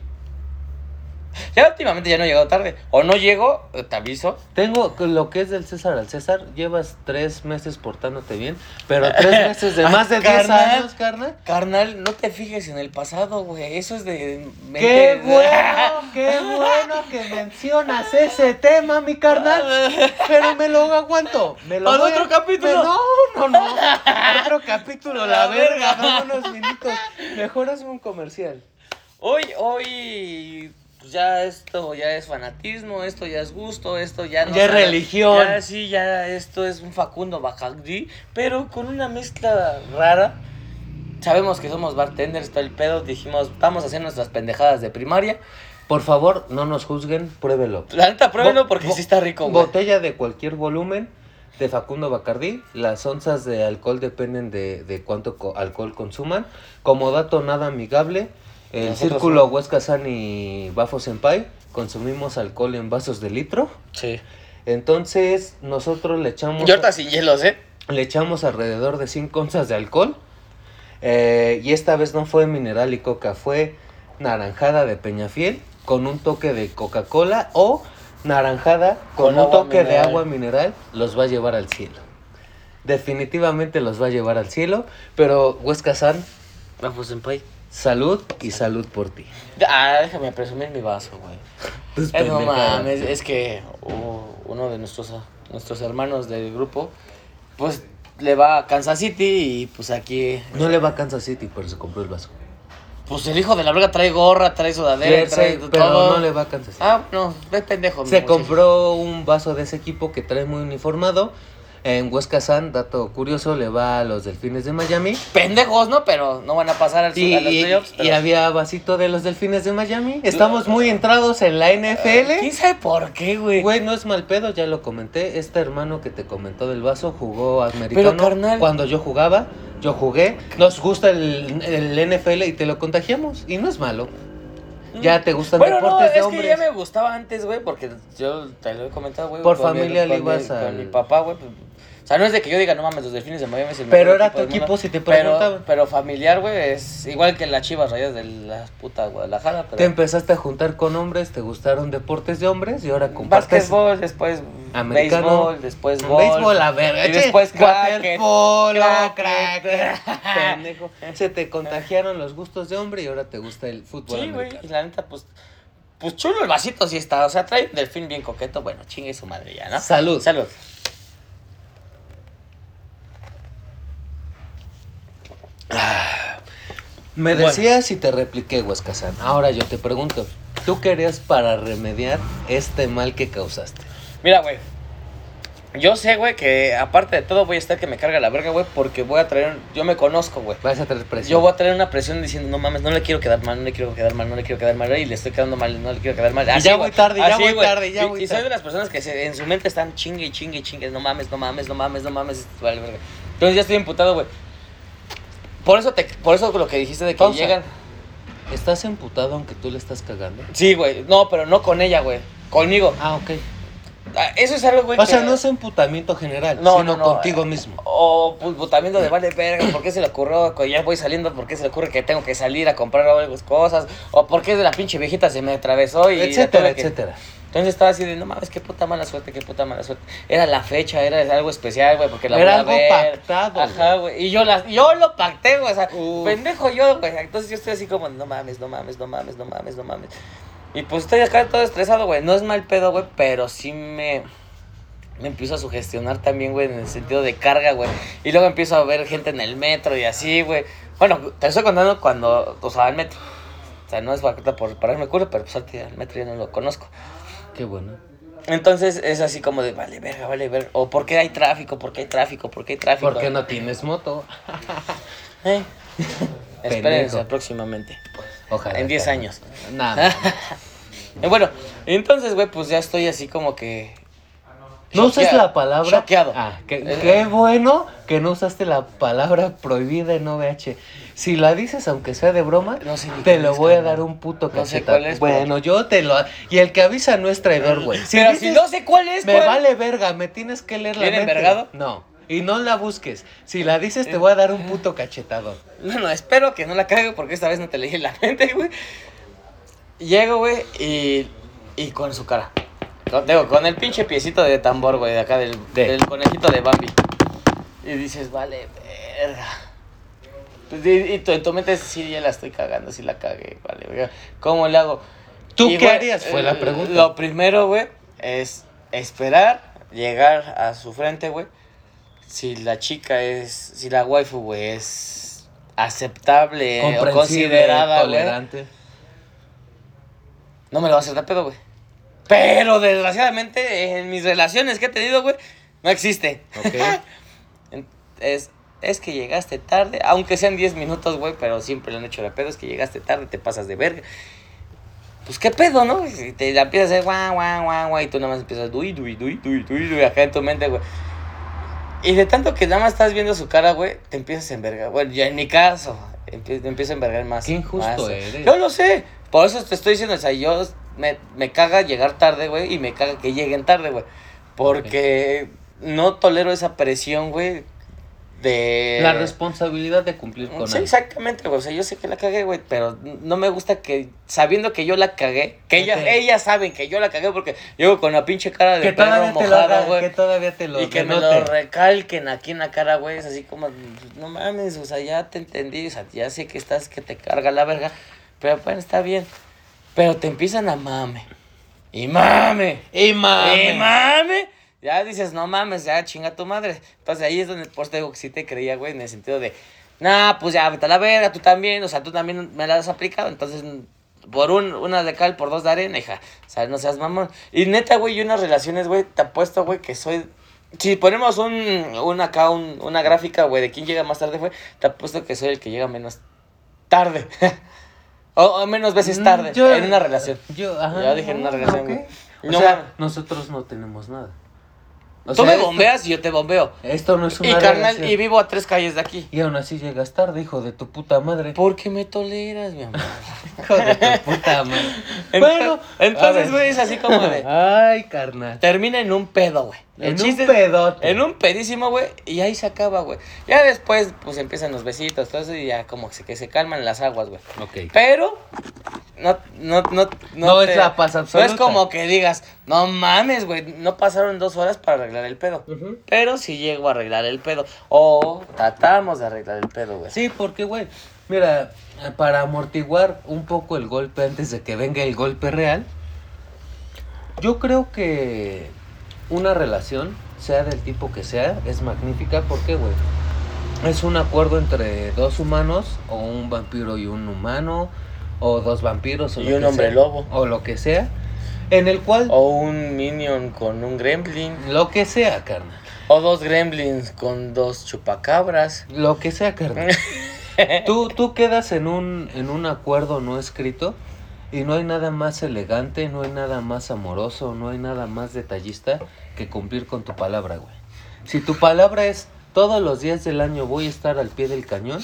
Ya últimamente ya no he llegado tarde. O no llego, eh, te aviso. Tengo lo que es del César al César, llevas tres meses portándote bien, pero tres *laughs* meses de más de 10 carnal. años, carnal. Carnal, no te fijes en el pasado, güey. Eso es de. Qué *laughs* bueno, qué bueno que mencionas ese tema, mi carnal. Pero me lo aguanto. Me lo Al voy a- otro capítulo. Me- No, no, no. Otro capítulo, *laughs* la, La verga. verga. Dame unos minutos. Mejor hazme un comercial. Hoy, hoy. Pues Ya esto ya es fanatismo, esto ya es gusto, esto ya no Ya es religión. Ya sí, ya esto es un Facundo Bacardí, pero con una mezcla rara. Sabemos que somos bartenders, todo el pedo. Dijimos, vamos a hacer nuestras pendejadas de primaria. Por favor, no nos juzguen, pruébelo. La neta, pruébelo Bo- porque sí está rico, güey. Botella de cualquier volumen de Facundo Bacardí. Las onzas de alcohol dependen de, de cuánto co- alcohol consuman. Como dato nada amigable, el Nosotros círculo. Huesca San y Bafo Senpai consumimos alcohol en vasos de litro. Sí. Entonces, nosotros le echamos, Y ahorita sin hielos, ¿eh? le echamos alrededor de 5 onzas de alcohol. Eh, y esta vez no fue mineral y coca, fue naranjada de Peñafiel con un toque de Coca-Cola o naranjada con, Con un toque de agua mineral, los va a llevar al cielo. Definitivamente los va a llevar al cielo, pero Huesca San, Bajo senpai. Salud y salud por ti. Ah, déjame presumir mi vaso, güey. *laughs* Eh, no mames, es que uh, uno de nuestros, nuestros hermanos del grupo, pues le va a Kansas City y pues aquí, No le va a Kansas City, pero se compró el vaso. pues el hijo de la verga trae gorra, trae sudadera, Jersey, trae pero todo. no le va a Kansas City. Ah, no, ve pendejo. Se muchacho. compró un vaso de ese equipo que trae muy uniformado. En Huesca San, dato curioso, le va a los Delfines de Miami. Pendejos, ¿no? Pero no van a pasar al, Y, a los y- playoffs. y pero- había vasito de los Delfines de Miami. Estamos muy entrados en la ¿Quién NFL. sabe por qué, güey? Güey, no es mal pedo, ya lo comenté. Este hermano que te comentó del vaso jugó americano. carnal- Cuando yo jugaba, yo jugué. Nos gusta el, el NFL y te lo contagiamos. Y no es malo. Ya te gustan Bueno, no, deportes de es hombres. que ya me gustaba antes, güey, porque yo te lo he comentado, güey. Por con mi- familia le con ibas Con al- mi papá, güey. O sea, no es de que yo diga, no mames, los delfines de Miami es el Pero mejor era tu del equipo mundo". si te preguntaban. pero familiar, güey, es igual que las chivas rayas de la puta Guadalajara. Pero Te empezaste a juntar con hombres, te gustaron deportes de hombres y ahora compartes. Básquetbol, después Americano. béisbol, después golf. Béisbol, a ver, Y después cracket, cracket. *laughs* Pendejo. Se te contagiaron los gustos de hombre y ahora te gusta el fútbol Sí, güey, y la neta, pues, pues chulo el vasito sí está. O sea, trae un delfín bien coqueto. Bueno, chingue su madre ya, ¿no? Salud. Salud. Me Bueno. decías y te repliqué, Huescazán. Ahora yo te pregunto, ¿tú qué harías para remediar este mal que causaste? Mira, güey. Yo sé, güey, que aparte de todo voy a estar que me carga la verga, güey, porque voy a traer. Yo me conozco, güey. Vas a tener presión. Yo voy a traer una presión diciendo, no mames, no le quiero quedar mal, no le quiero quedar mal, no le quiero quedar mal, y le estoy quedando mal, no le quiero quedar mal. Y Así, ya güey, voy tarde, ya así, voy güey. tarde, ya Y- voy Y soy tarde. de las personas que se- en su mente están chingue y chingue y chingue, no mames, no mames, no mames, no mames, vale verga. Entonces ya estoy imputado, güey. Por eso, te, por eso lo que dijiste de que Pausa. llegan. ¿Estás emputado aunque tú le estás cagando? Sí, güey, no, pero no con ella, güey, conmigo. Ah, ok. Ah, Eso es algo, güey. O sea, no es emputamiento general, No, sino no, no, contigo eh, mismo. O pues, botamiento de vale verga, ¿por qué se le ocurrió? que Ya voy saliendo, ¿por qué se le ocurre que tengo que salir a comprar algo, cosas? O ¿por qué de la pinche viejita se me atravesó y etcétera, que- etcétera. Entonces estaba así de, no mames, qué puta mala suerte, qué puta mala suerte. Era la fecha, era algo especial, güey, porque la Era voy a algo ver. pactado, Ajá, güey. Y yo, la, yo lo pacté, güey, o sea, Uf. pendejo yo, güey. Entonces yo estoy así como, no mames, no mames, no mames, no mames, no mames. Y pues estoy acá todo estresado, güey. No es mal pedo, güey, pero sí me... Me empiezo a sugestionar también, güey, en el sentido de carga, güey. Y luego empiezo a ver gente en el metro y así, güey. Bueno, te estoy contando cuando usaba el metro. O sea, no es para, por pararme culo, pero pues el metro ya no lo conozco. Qué bueno. Entonces es así como de, vale, verga, vale, verga. O ¿por qué hay tráfico? ¿Por qué hay tráfico? ¿Por qué hay tráfico? ¿Por qué no tienes moto? *laughs* Eh. Espérense próximamente. Ojalá. En 10 carnal. años. Nada. *laughs* Eh, bueno, entonces, güey, pues ya estoy así como que... ¿No usas choqueado, la palabra? Choqueado. Ah, qué, Eh, qué bueno que no usaste la palabra prohibida en OVH. Si la dices, aunque sea de broma, No sé te lo voy a dar un puto No sé cachetado. cuál es, bueno, yo te lo... Y el que avisa no es traidor, güey. Si Pero si no sé cuál es, Me ¿cuál? vale verga, me tienes que leer la ¿Viene mente. envergado? No. Y no la busques. Si la dices, te voy a dar un puto cachetado. Bueno, espero que no la cague porque esta vez no te leí la mente, güey. Llego, güey, y, y con su cara. Con, digo, con el pinche piecito de tambor, güey, de acá del, De. del conejito de Bambi. Y dices, vale, verga. Pues, y, y tú en tu mente, sí, ya la estoy cagando, sí la cagué, vale. ¿Cómo le hago? ¿Tú Y, qué harías? Fue eh, la pregunta. Lo primero, güey, es esperar, llegar a su frente, güey. Si la chica es, si la waifu, güey, es aceptable o considerada, güey, tolerante. no me lo va a hacer de pedo, güey. Pero desgraciadamente en mis relaciones que he tenido, güey, no existe. Ok. *laughs* En- Es, es que llegaste tarde, aunque sean 10 minutos, güey, pero siempre lo han hecho de pedo, es que llegaste tarde, te pasas de verga. Pues qué pedo, ¿no? Y te la empiezas a hacer guau, guau, guau, guau, y tú nada más empiezas dui, dui, dui, dui, dui, dui, acá en tu mente, güey. Y de tanto que nada más estás viendo su cara, güey, te empiezas a envergar. Bueno, ya en mi caso, empie- te empiezo a envergar más. Qué injusto más. eres. Yo lo sé, por eso te estoy diciendo, o sea, yo me, me caga llegar tarde, güey, y me caga que lleguen tarde, güey. Porque no tolero esa presión, güey, de... La responsabilidad de cumplir con Sí, exactamente, güey. O sea, yo sé que la cagué, güey, pero no me gusta que, sabiendo que yo la cagué, que ellas, Ok. ellas saben que yo la cagué porque llego con la pinche cara de Que perro te mojada, güey. que todavía te lo Y que me lo recalquen aquí en la cara, güey. Es así como, no mames, o sea, ya te entendí, o sea, ya sé que estás, que te carga la verga. Pero bueno, está bien. Pero te empiezan a mame. Y mame. Y mame. Y mame. Ya dices, no mames, ya chinga tu madre. Entonces ahí es donde pues te digo que sí te creía, güey, en el sentido de, nah, pues ya, vete a la verga, tú también, o sea, tú también me la has aplicado, entonces por un, una de cal, por dos de arena, hija. O sea, no seas mamón. Y neta, güey, yo unas relaciones, güey, te apuesto, güey, que soy. Si ponemos un, un acá, un, una gráfica, güey, de quién llega más tarde, güey, te apuesto que soy el que llega menos tarde. *laughs* o, o menos veces Mm, tarde yo- en una relación. Yo, ajá. Ya dije en una relación, ok. güey. O No sea, nosotros no tenemos nada. O Tú sea, me esto- bombeas y yo te bombeo. Esto no es una Y carnal, relación. y vivo a tres calles de aquí. Y aún así llegas tarde, hijo de tu puta madre. Porque me toleras, mi amor. *laughs* Hijo de tu puta madre. *laughs* Bueno, entonces, güey, es así como de. *laughs* Ay, carnal. Termina en un pedo, güey. El En chiste un pedote. En un pedísimo, güey, y ahí se acaba, güey. Ya después, pues empiezan los besitos, todo eso, y ya como que se, que se calman las aguas, güey. Ok. Pero, no, no, no, No es la paz No absoluta. es como que digas, no mames, güey, no pasaron dos horas para arreglar el pedo. Ujú. Pero sí llego a arreglar el pedo. O tratamos de arreglar el pedo, güey. Sí, porque, güey, mira, para amortiguar un poco el golpe antes de que venga el golpe real, yo creo que una relación, sea del tipo que sea, es magnífica porque, güey, es un acuerdo entre dos humanos, o un vampiro y un humano, o dos vampiros, o Y lo un que hombre sea, lobo. o lo que sea, en el cual, O un minion con un gremlin. lo que sea, carnal, O dos gremlins con dos chupacabras. lo que sea, carnal. *laughs* Tú, tú quedas en un, en un acuerdo no escrito y no hay nada más elegante, no hay nada más amoroso, no hay nada más detallista que cumplir con tu palabra, güey. Si tu palabra es todos los días del año voy a estar al pie del cañón,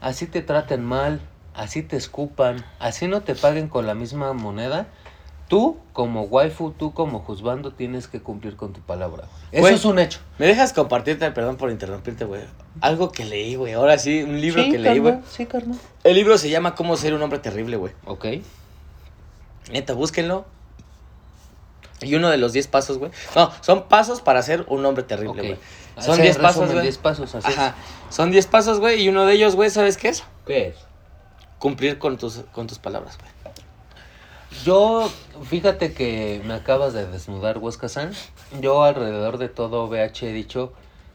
así te traten mal, así te escupan, así no te paguen con la misma moneda, tú como waifu, tú como juzgando tienes que cumplir con tu palabra. Eso Güey. es un hecho. ¿Me dejas compartirte, perdón por interrumpirte, güey? Algo que leí, güey. Ahora sí, un libro sí, que leí, güey. Sí, carnal. El libro se llama Cómo ser un hombre terrible, güey. Ok. Neta, búsquenlo. Y uno de los 10 pasos, güey. No, son pasos para ser un hombre terrible, güey. Se Son 10 pasos, güey. 10 pasos, así es. Ajá. Son 10 pasos, güey. Y uno de ellos, güey, ¿sabes qué es? ¿Qué es? Cumplir con tus, con tus palabras, güey. Yo, fíjate que me acabas de desnudar, Huesca San. Yo alrededor de todo VH he dicho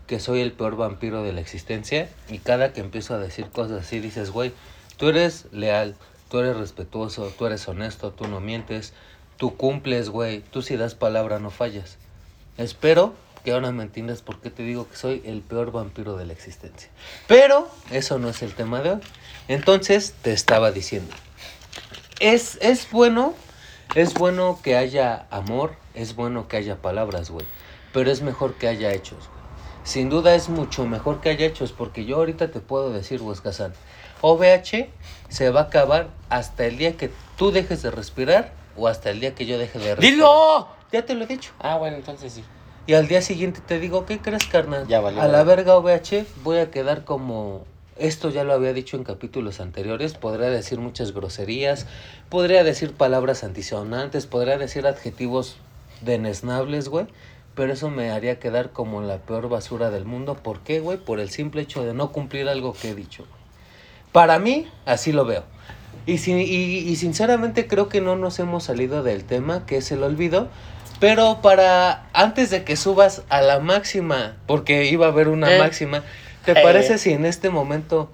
que soy el peor vampiro de la existencia. Y cada que empiezo a decir cosas así, dices, güey, tú eres leal, tú eres respetuoso, tú eres honesto, tú no mientes, tú cumples, güey, tú si das palabra no fallas. Espero que ahora me entiendas por qué te digo que soy el peor vampiro de la existencia. Pero eso no es el tema de hoy. Entonces te estaba diciendo. Es, es bueno, es bueno que haya amor, es bueno que haya palabras, güey. Pero es mejor que haya hechos. Sin duda es mucho mejor que haya hechos, porque yo ahorita te puedo decir, Huescazán, OVH se va a acabar hasta el día que tú dejes de respirar o hasta el día que yo deje de respirar. ¡Dilo! Ya te lo he dicho. Ah, bueno, entonces sí. Y al día siguiente te digo, ¿qué crees, carnal? Ya valió, A la verga OVH voy a quedar como... Esto ya lo había dicho en capítulos anteriores. Podría decir muchas groserías, podría decir palabras antisonantes, podría decir adjetivos denesnables, güey. Pero eso me haría quedar como la peor basura del mundo. ¿Por qué, güey? Por el simple hecho de no cumplir algo que he dicho. Para mí, así lo veo. Y, sin- y, y sinceramente creo que no nos hemos salido del tema, que es el olvido. Pero para antes de que subas a la máxima, porque iba a haber una Eh. máxima, ¿te Eh. parece si en este momento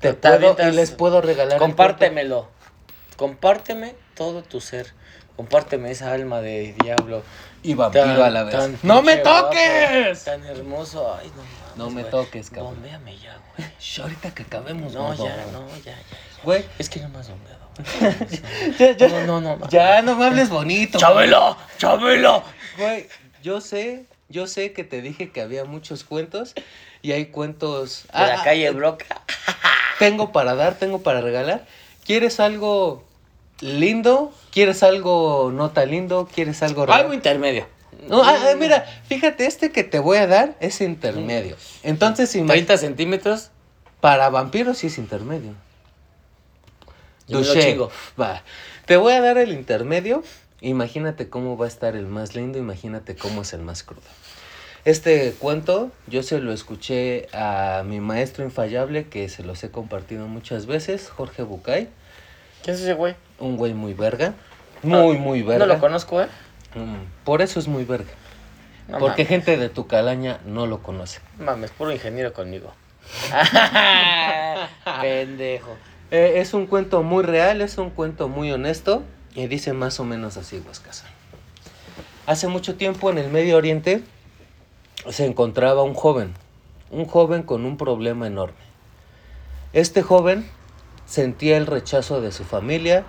te puedo y les puedo regalar? el Compártemelo. Compárteme todo tu ser. Compárteme esa alma de diablo. Y vampiro Tan- a la vez. ¡No me guapo, toques! Tan hermoso. Ay, no, No me güey. toques, cabrón. Bombéame ya, güey. *laughs* Shh, ahorita que acabemos, No, ya, no, ya, ya. Güey, Es que no me has bombeado. güey. *laughs* ya, ya. No, no, no. Ya, no me hables bonito. ¡Chabelo! ¡Chabelo! Güey, yo sé, yo sé que te dije que había muchos cuentos y hay cuentos... De la Ah, calle ah, Broca. *laughs* Tengo para dar, tengo para regalar. ¿Quieres algo lindo? ¿Quieres algo no tan lindo? ¿Quieres algo raro? Algo intermedio. No, ah, ah, mira, fíjate, este que te voy a dar es intermedio. Entonces, ima- 30 centímetros. para vampiros sí es intermedio. Yo me lo Duché. chingo. Va. Te voy a dar el intermedio. Imagínate cómo va a estar el más lindo, imagínate cómo es el más crudo. Este cuento yo se lo escuché a mi maestro infallable que se los he compartido muchas veces, Jorge Bucay, ¿Quién es ese güey? un güey muy verga. Muy, muy verga. No lo conozco, ¿eh? Mm, Por eso es muy verga. No Porque mames. gente de tu calaña no lo conoce. Mames, puro ingeniero conmigo. *laughs* Pendejo. Eh, es un cuento muy real, es un cuento muy honesto y dice más o menos así, Huescasa. Hace mucho tiempo en el Medio Oriente se encontraba un joven, un joven con un problema enorme. Este joven sentía el rechazo de su familia,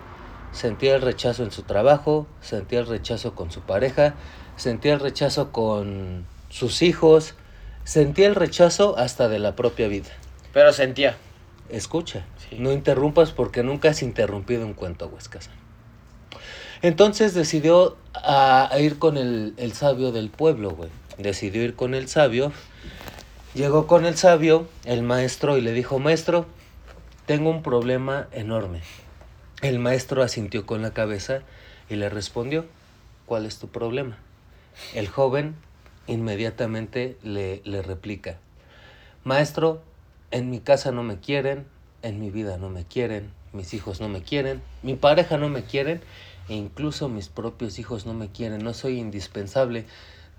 sentía el rechazo en su trabajo, sentía el rechazo con su pareja, sentía el rechazo con sus hijos, sentía el rechazo hasta de la propia vida. Pero sentía. Escucha, Sí. no interrumpas porque nunca has interrumpido un cuento, Huescasa. Entonces decidió a, a ir con el, el sabio del pueblo, güey. Decidió ir con el sabio. Llegó con el sabio, el maestro, y le dijo, maestro, tengo un problema enorme. El maestro asintió con la cabeza y le respondió, ¿cuál es tu problema? El joven inmediatamente le, le replica, maestro, en mi casa no me quieren, en mi vida no me quieren, mis hijos no me quieren, mi pareja no me quieren, e incluso mis propios hijos no me quieren, no soy indispensable,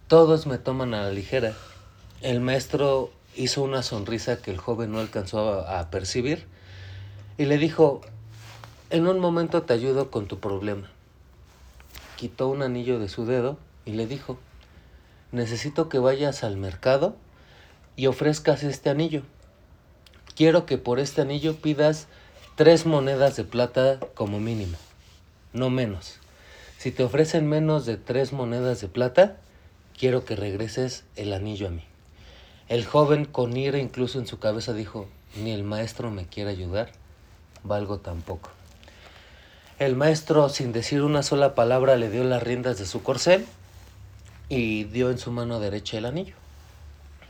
todos me toman a la ligera. El maestro hizo una sonrisa que el joven no alcanzó a, a percibir y le dijo, en un momento te ayudo con tu problema. Quitó un anillo de su dedo y le dijo, necesito que vayas al mercado y ofrezcas este anillo. Quiero que por este anillo pidas tres monedas de plata como mínimo, no menos. Si te ofrecen menos de tres monedas de plata, quiero que regreses el anillo a mí. El joven con ira incluso en su cabeza dijo, ni el maestro me quiere ayudar, valgo tampoco. El maestro, sin decir una sola palabra, le dio las riendas de su corcel y dio en su mano derecha el anillo.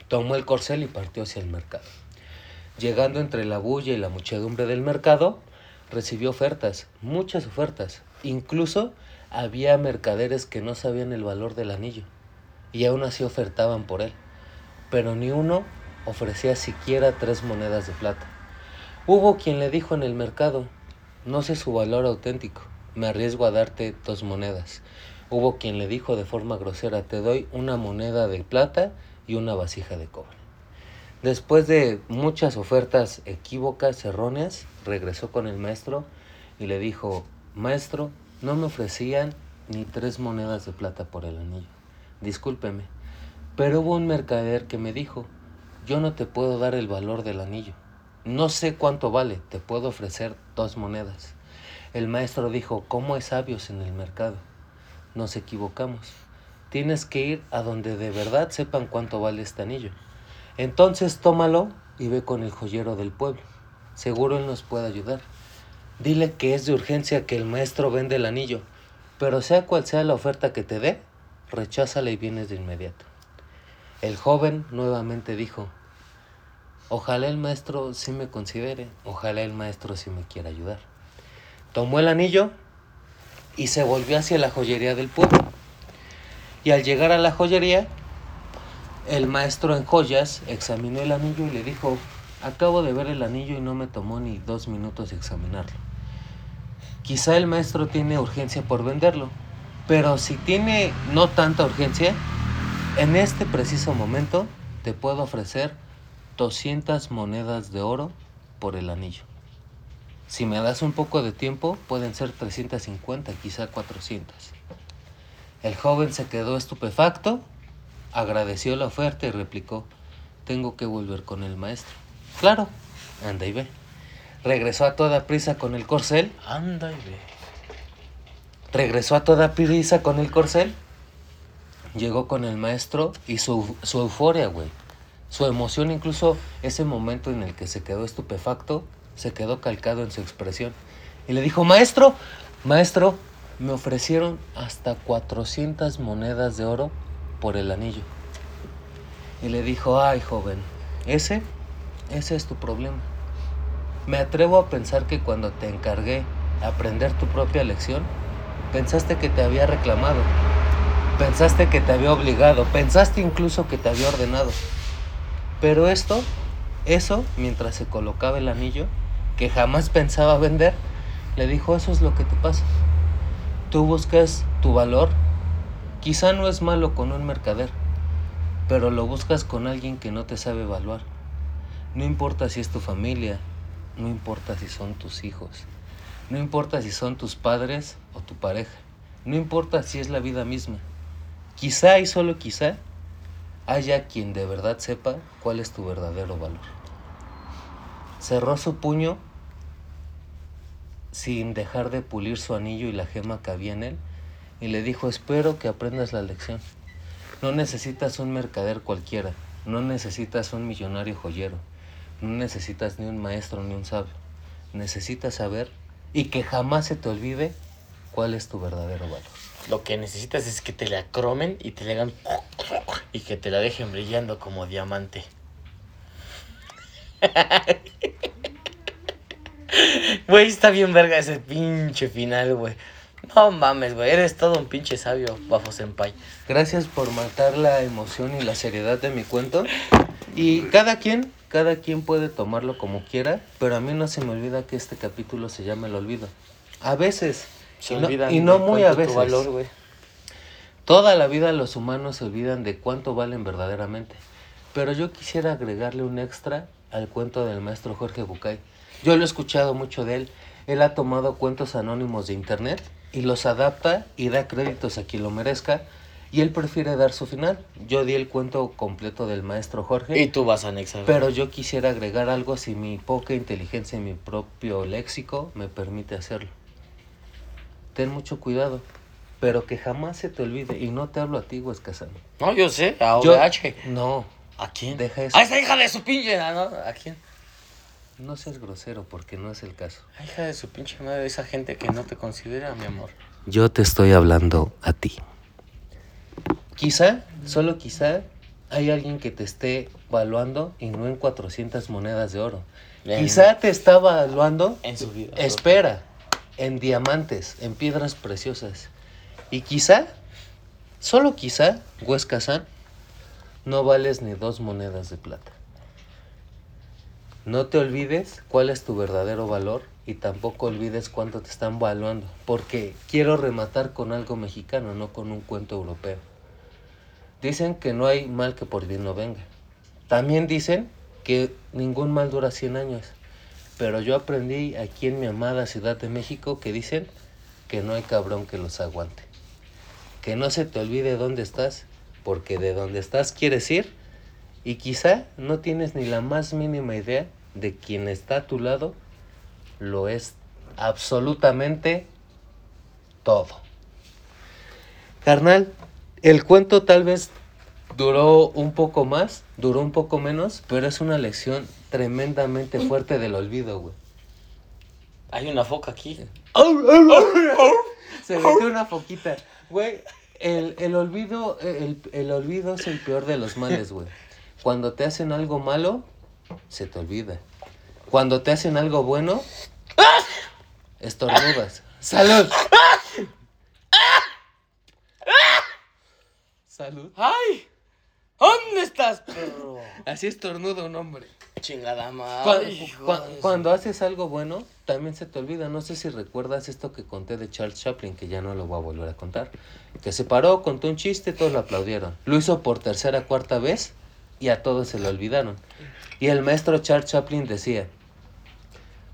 Tomó el corcel y partió hacia el mercado. Llegando entre la bulla y la muchedumbre del mercado, recibió ofertas, muchas ofertas. Incluso había mercaderes que no sabían el valor del anillo y aún así ofertaban por él. Pero ni uno ofrecía siquiera tres monedas de plata. Hubo quien le dijo en el mercado, no sé su valor auténtico, me arriesgo a darte dos monedas. Hubo quien le dijo de forma grosera, te doy una moneda de plata y una vasija de cobre. Después de muchas ofertas equívocas, erróneas, regresó con el maestro y le dijo, maestro, no me ofrecían ni tres monedas de plata por el anillo. Discúlpeme, pero hubo un mercader que me dijo, yo no te puedo dar el valor del anillo. No sé cuánto vale, te puedo ofrecer dos monedas. El maestro dijo, ¿cómo hay sabios en el mercado? Nos equivocamos. Tienes que ir a donde de verdad sepan cuánto vale este anillo. Entonces tómalo y ve con el joyero del pueblo. Seguro él nos puede ayudar. Dile que es de urgencia que el maestro vende el anillo, pero sea cual sea la oferta que te dé, recházala y vienes de inmediato. El joven nuevamente dijo, ojalá el maestro sí me considere, ojalá el maestro sí me quiera ayudar. Tomó el anillo y se volvió hacia la joyería del pueblo. Y al llegar a la joyería, el maestro en joyas examinó el anillo y le dijo, acabo de ver el anillo y no me tomó ni dos minutos examinarlo. Quizá el maestro tiene urgencia por venderlo, pero si tiene no tanta urgencia, en este preciso momento te puedo ofrecer 200 monedas de oro por el anillo. Si me das un poco de tiempo, pueden ser 350, quizá 400. El joven se quedó estupefacto, agradeció la oferta y replicó, tengo que volver con el maestro. Claro, anda y ve. Regresó a toda prisa con el corcel, Anda y ve. regresó a toda prisa con el corcel, llegó con el maestro y su, su euforia, güey. Su emoción, incluso ese momento en el que se quedó estupefacto, se quedó calcado en su expresión. Y le dijo, maestro, maestro, me ofrecieron hasta 400 monedas de oro por el anillo. Y le dijo, ay joven, ese, ese es tu problema. Me atrevo a pensar que cuando te encargué aprender tu propia lección, pensaste que te había reclamado, pensaste que te había obligado, pensaste incluso que te había ordenado. Pero esto, eso, mientras se colocaba el anillo, que jamás pensaba vender, le dijo, eso es lo que te pasa. tú buscas tu valor, quizá no es malo con un mercader, pero lo buscas con alguien que no te sabe evaluar. No importa si es tu familia, no importa si son tus hijos, no importa si son tus padres o tu pareja, no importa si es la vida misma. Quizá y solo quizá haya quien de verdad sepa cuál es tu verdadero valor. Cerró su puño sin dejar de pulir su anillo y la gema que había en él y le dijo, espero que aprendas la lección. No necesitas un mercader cualquiera, no necesitas un millonario joyero, no necesitas ni un maestro ni un sabio. Necesitas saber y que jamás se te olvide cuál es tu verdadero valor. Lo que necesitas es que te la cromen y te le hagan y que te la dejen brillando como diamante. *laughs* Güey, está bien verga ese pinche final, güey. No mames, güey, eres todo un pinche sabio, Bafo Senpai. Gracias por matar la emoción y la seriedad de mi cuento. Y cada quien, cada quien puede tomarlo como quiera, pero a mí no se me olvida que este capítulo se llama El Olvido. A veces, Se y no, olvidan y no de muy a veces. tu valor, güey. Toda la vida los humanos se olvidan de cuánto valen verdaderamente. Pero yo quisiera agregarle un extra al cuento del maestro Jorge Bucay. Yo lo he escuchado mucho de él. Él ha tomado cuentos anónimos de internet y los adapta y da créditos a quien lo merezca. Y él prefiere dar su final. Yo di el cuento completo del maestro Jorge. Y tú vas a anexar. Pero yo quisiera agregar algo si mi poca inteligencia y mi propio léxico me permite hacerlo. Ten mucho cuidado, pero que jamás se te olvide. Y no te hablo a ti, Huescasano. No, yo sé, a Yo- OVH. No, ¿A quién? Deja eso. A esa hija de su pinche. ah, ¿no? ¿A quién? no seas grosero porque no es el caso. A hija de su pinche madre, esa gente que no te considera, mi amor. Yo te estoy hablando a ti. Quizá, solo quizá, hay alguien que te esté valuando y no en 400 monedas de oro. Quizá te está valuando En su vida. Espera, en diamantes, en piedras preciosas. Y quizá, solo quizá, Huesca San, no vales ni dos monedas de plata. No te olvides cuál es tu verdadero valor y tampoco olvides cuánto te están valuando, porque quiero rematar con algo mexicano, no con un cuento europeo. Dicen que no hay mal que por bien no venga. También dicen que ningún mal dura 100 años. Pero yo aprendí aquí en mi amada Ciudad de México que dicen que no hay cabrón que los aguante. Que no se te olvide dónde estás, porque de dónde estás quieres ir y quizá no tienes ni la más mínima idea de quien está a tu lado lo es absolutamente todo. Carnal, el cuento tal vez duró un poco más, duró un poco menos, pero es una lección tremendamente fuerte del olvido, güey. Hay una foca aquí. Se metió una foquita. Güey, el, el olvido, el, el olvido es el peor de los males, güey. Cuando te hacen algo malo, se te olvida. Cuando te hacen algo bueno, estornudas. ¡Salud! ¡Salud! ¡Ay! ¿Dónde estás, perro? Así estornuda un hombre. Chingada madre. cuando haces algo bueno, también se te olvida. No sé si recuerdas esto que conté de Charles Chaplin, que ya no lo voy a volver a contar. Que se paró, contó un chiste, todos lo aplaudieron. Lo hizo por tercera, cuarta vez y a todos se lo olvidaron. Y el maestro Charles Chaplin decía,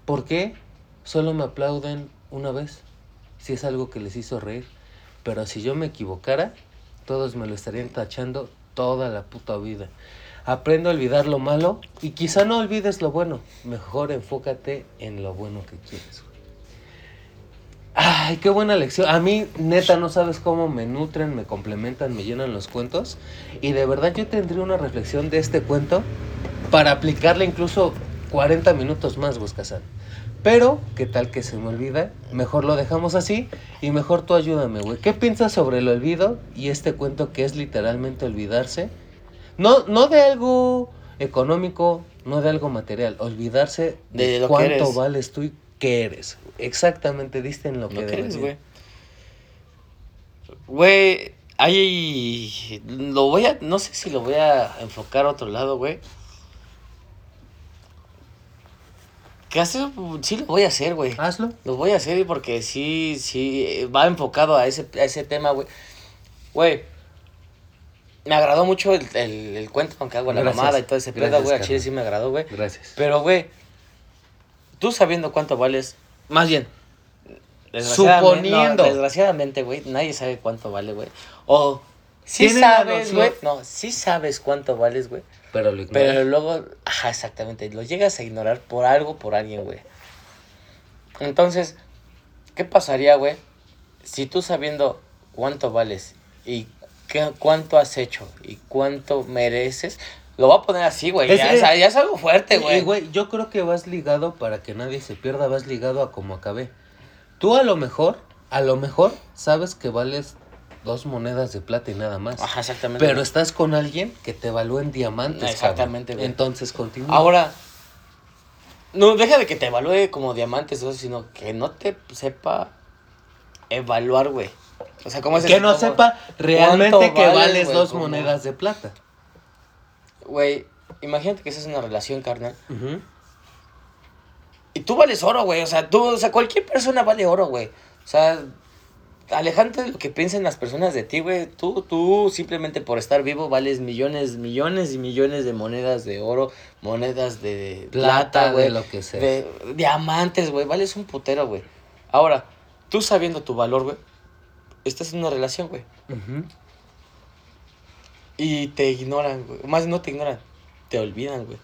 ¿por qué solo me aplauden una vez? Si es algo que les hizo reír. Pero si yo me equivocara, todos me lo estarían tachando toda la puta vida. Aprende a olvidar lo malo y quizá no olvides lo bueno. Mejor enfócate en lo bueno que quieres. Ay, qué buena lección. A mí, neta, no sabes cómo me nutren, me complementan, me llenan los cuentos. Y de verdad yo tendría una reflexión de este cuento para aplicarle incluso 40 minutos más, Buscasan. Pero, ¿qué tal que se me olvida? Mejor lo dejamos así y mejor tú ayúdame, güey. ¿Qué piensas sobre el olvido y este cuento que es literalmente olvidarse? No, no de algo económico, no de algo material, olvidarse de, De lo que cuánto eres. vales tú y qué eres. Exactamente, diste en lo que ¿No debes crees, ir. güey? Güey, hay... Lo voy a... No sé si lo voy a enfocar a otro lado, güey. Que hace, sí lo voy a hacer, güey. Hazlo. Lo voy a hacer porque sí, sí, va enfocado a ese, a ese tema, güey. Güey, me agradó mucho el, el, el cuento, aunque hago la Gracias. mamada y todo ese pedo, güey. A Chile sí me agradó, güey. Gracias. Pero, güey, tú sabiendo cuánto vales, más bien, desgraciadamente- Suponiendo. no, desgraciadamente, güey, nadie sabe cuánto vale, güey. O, sí sabes, güey, no, sí sabes cuánto vales, güey. Pero lo ignoras. Pero luego, ajá, exactamente, lo llegas a ignorar por algo, por alguien, güey. Entonces, ¿qué pasaría, güey? Si tú sabiendo cuánto vales y qué, cuánto has hecho y cuánto mereces, lo voy a poner así, güey. Es- Ya, es- es- ya es algo fuerte, güey. güey, yo creo que vas ligado para que nadie se pierda, vas ligado a como acabé. Tú a lo mejor, a lo mejor, sabes que vales dos monedas de plata y nada más. Ajá, exactamente. Pero estás con alguien que te evalúa en diamantes. cabrón. Exactamente, güey. Entonces continúa. Ahora, no deja de que te evalúe como diamantes, sino que no te sepa evaluar, güey. O sea, ¿cómo es que no ¿Cómo- sepa realmente que vales, dos monedas de plata. Güey, imagínate que esa es una relación carnal. Y tú vales oro, güey. O sea, tú, o sea, cualquier persona vale oro, güey. O sea, alejante de lo que piensen las personas de ti, güey. Tú, tú, simplemente por estar vivo, vales millones, millones y millones de monedas de oro, monedas de Plata, güey. de lo que sea. De diamantes, güey. Vales un putero, güey. Ahora, tú sabiendo tu valor, güey, estás en una relación, güey. Y te ignoran, güey. Más no te ignoran, te olvidan, güey.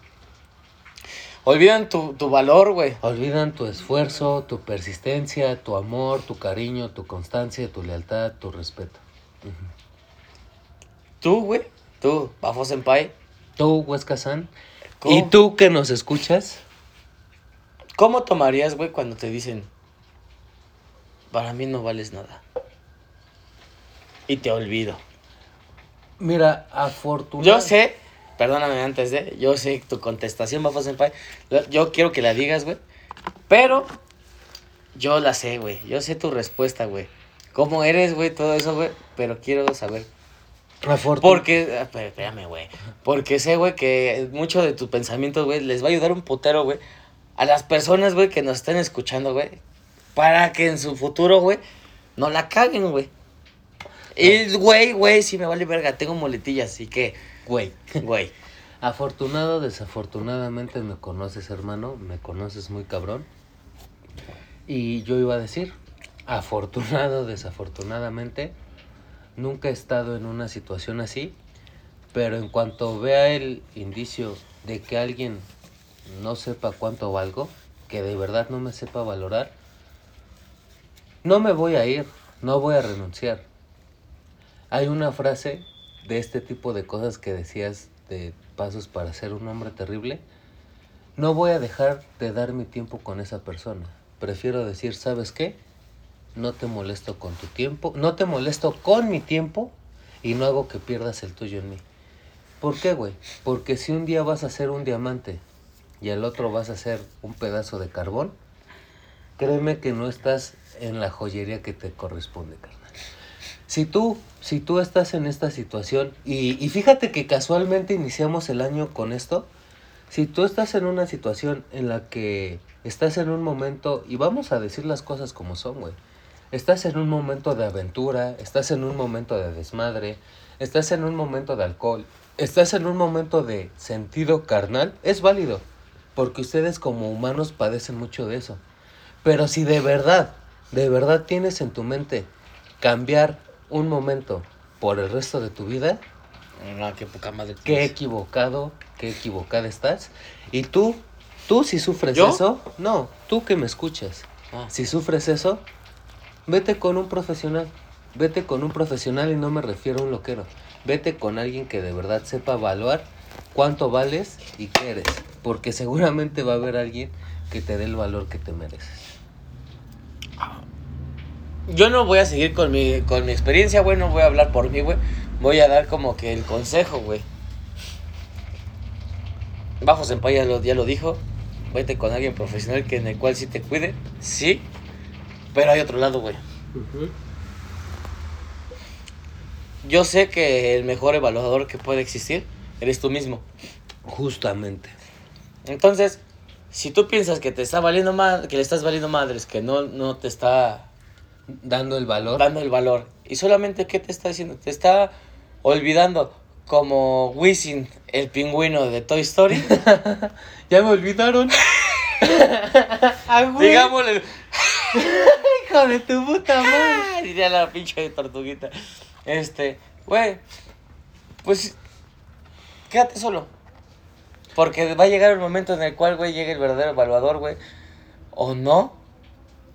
Olvidan tu, tu valor, güey. Olvidan tu esfuerzo, tu persistencia, tu amor, tu cariño, tu constancia, tu lealtad, tu respeto. Tú, güey. Tú, Bafo Senpai. Tú, Huesca San. ¿Cómo? Y tú que nos escuchas, ¿Cómo tomarías, güey, cuando te dicen, para mí no vales nada? Y te olvido. mira, afortunadamente. Yo sé, perdóname antes de, yo sé tu contestación, Bafo Senpai. Yo quiero que la digas, güey. Pero yo la sé, güey. Yo sé tu respuesta, güey. ¿Cómo eres, güey? Todo eso, güey. Pero quiero saber. Porque, ah, espé- espérame, güey. Porque sé, güey, que mucho de tus pensamientos, güey, les va a ayudar un putero, güey. A las personas, güey, que nos estén escuchando, güey. Para que en su futuro, güey, no la caguen, güey. Y, güey, güey, si me vale verga, tengo moletillas, así que, Güey. *laughs* güey. Afortunado, desafortunadamente me conoces, hermano. Me conoces muy cabrón. Y yo iba a decir, afortunado, desafortunadamente, nunca he estado en una situación así. Pero en cuanto vea el indicio de que alguien no sepa cuánto valgo, que de verdad no me sepa valorar, no me voy a ir, no voy a renunciar. Hay una frase de este tipo de cosas que decías de pasos para ser un hombre terrible. No voy a dejar de dar mi tiempo con esa persona. Prefiero decir, ¿sabes qué? No te molesto con tu tiempo, no te molesto con mi tiempo y no hago que pierdas el tuyo en mí. ¿Por qué, güey? Porque si un día vas a ser un diamante y al otro vas a ser un pedazo de carbón, créeme que no estás en la joyería que te corresponde, carnal. Si tú, si tú estás en esta situación, y, y fíjate que casualmente iniciamos el año con esto, si tú estás en una situación en la que estás en un momento, y vamos a decir las cosas como son, güey, estás en un momento de aventura, estás en un momento de desmadre, estás en un momento de alcohol, estás en un momento de sentido carnal, es válido, porque ustedes como humanos padecen mucho de eso. Pero si de verdad, de verdad tienes en tu mente cambiar un momento por el resto de tu vida, No, qué poca madre. qué equivocado, qué equivocada estás. Y tú, tú si sufres ¿Yo? eso, no, tú que me escuchas, Ah, si sufres eso, vete con un profesional. Vete con un profesional y no me refiero a un loquero. Vete con alguien que de verdad sepa evaluar cuánto vales y qué eres. Porque seguramente va a haber alguien que te dé el valor que te mereces. Yo no voy a seguir con mi, con mi experiencia, güey. No voy a hablar por mí, güey. Voy a dar como que el consejo, güey. Bajo Senpai ya lo, ya lo dijo. Vete con alguien profesional que en el cual sí te cuide. Sí. Pero hay otro lado, güey. Yo sé que el mejor evaluador que puede existir eres tú mismo. Justamente. Entonces, si tú piensas que te está valiendo mal, que le estás valiendo madres, que no, no te está Dando el valor. dando el valor. Y solamente, ¿qué te está diciendo? Te está olvidando como Wisin, el pingüino de Toy Story. *laughs* ya me olvidaron. *laughs* ah. Digámosle, *laughs* Hijo de tu puta madre. Diría la pinche tortuguita. Este, güey, pues quédate solo. Porque va a llegar el momento en el cual, güey, llegue el verdadero evaluador, güey. O no.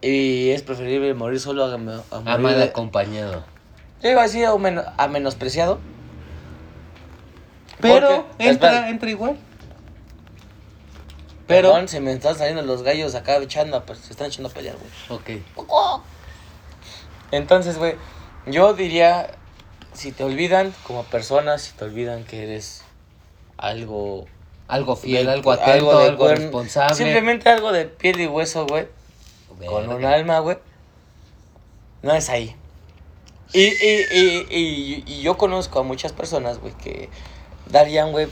Y es preferible morir solo a, a morir A mal de- acompañado. Yo iba a decir a, men- a menospreciado. Pero Porque- entra, espera. entra igual. Pero Pero. se me están saliendo los gallos acá echando, pues se están echando a pelear, güey. Ok. Entonces, güey, yo diría, si te olvidan como persona, si te olvidan que eres algo... Algo fiel, de- algo atento, de algo, responsable. Simplemente algo de piel y hueso, güey, con un alma, güey. No es ahí. Y, y, y, y, y yo conozco a muchas personas, güey, que darían, güey...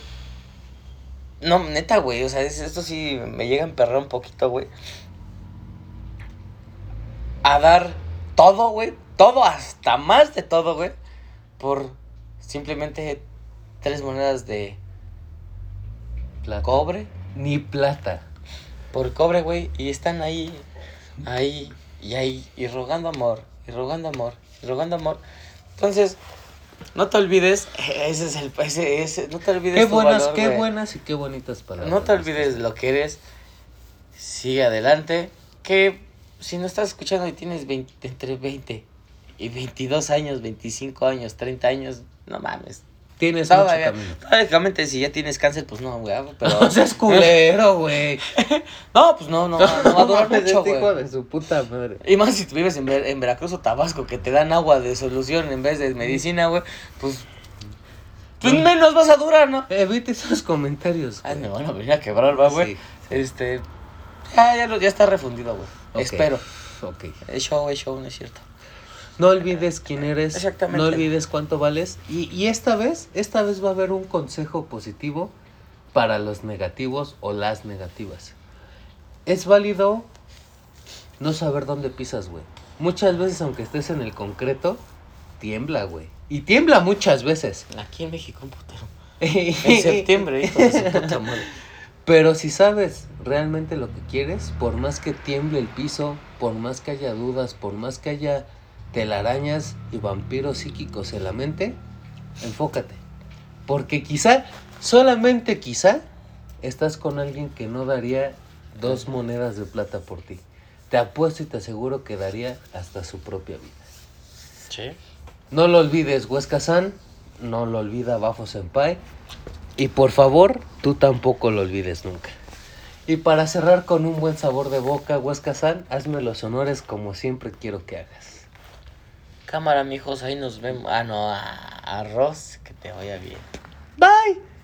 No, neta, güey, o sea, es- esto sí me llega a emperrar un poquito, güey. A dar todo, güey, todo, hasta más de todo, güey, por simplemente tres monedas de Plata. cobre. Ni plata. por cobre, güey, y están ahí, ahí, y ahí, y rogando amor, y rogando amor, y rogando amor. Entonces, no te olvides, ese es el, ese, ese, no te olvides Qué buenas, valor, qué buenas y qué bonitas palabras. No te olvides lo que eres, sigue adelante, que si no estás escuchando y tienes 20 entre 20 y 22 años, 25 años, 30 años, no mames. Tienes mucho Todavía, camino. prácticamente si ya tienes cáncer, pues no, güey, pero... *laughs* Seas culero, güey. *laughs* No, pues no, no, no va a durar mucho, este güey. hijo de su puta madre. Y más si tú vives en, Ver- en Veracruz o Tabasco, que te dan agua de solución en vez de medicina, güey, pues. Pues menos vas a durar, ¿no? Evite esos comentarios. Ay, me van a venir a quebrar, va, güey. Sí. Este. Ya, ya, lo- ya está refundido, güey. Espero. Ok. Es show, es show, no es cierto. No olvides quién eres. Exactamente. No olvides cuánto vales. Y, y esta vez, esta vez va a haber un consejo positivo para los negativos o las negativas. Es válido no saber dónde pisas, güey. Muchas veces, aunque estés en el concreto, tiembla, güey. Y tiembla muchas veces. Aquí en México, un putero. *laughs* En septiembre, hijo de su puta madre. Pero si sabes realmente lo que quieres, por más que tiemble el piso, por más que haya dudas, por más que haya telarañas y vampiros psíquicos en la mente, enfócate. Porque quizá, solamente quizá, estás con alguien que no daría dos monedas de plata por ti. Te apuesto y te aseguro que daría hasta su propia vida. Sí. No lo olvides, Huesca San. No lo olvida Bafo Senpai. Y por favor, tú tampoco lo olvides nunca. Y para cerrar con un buen sabor de boca, Huesca San, hazme los honores como siempre quiero que hagas. Cámara, mijos, ahí nos vemos. Ah, no, arroz, que te vaya bien. Bye.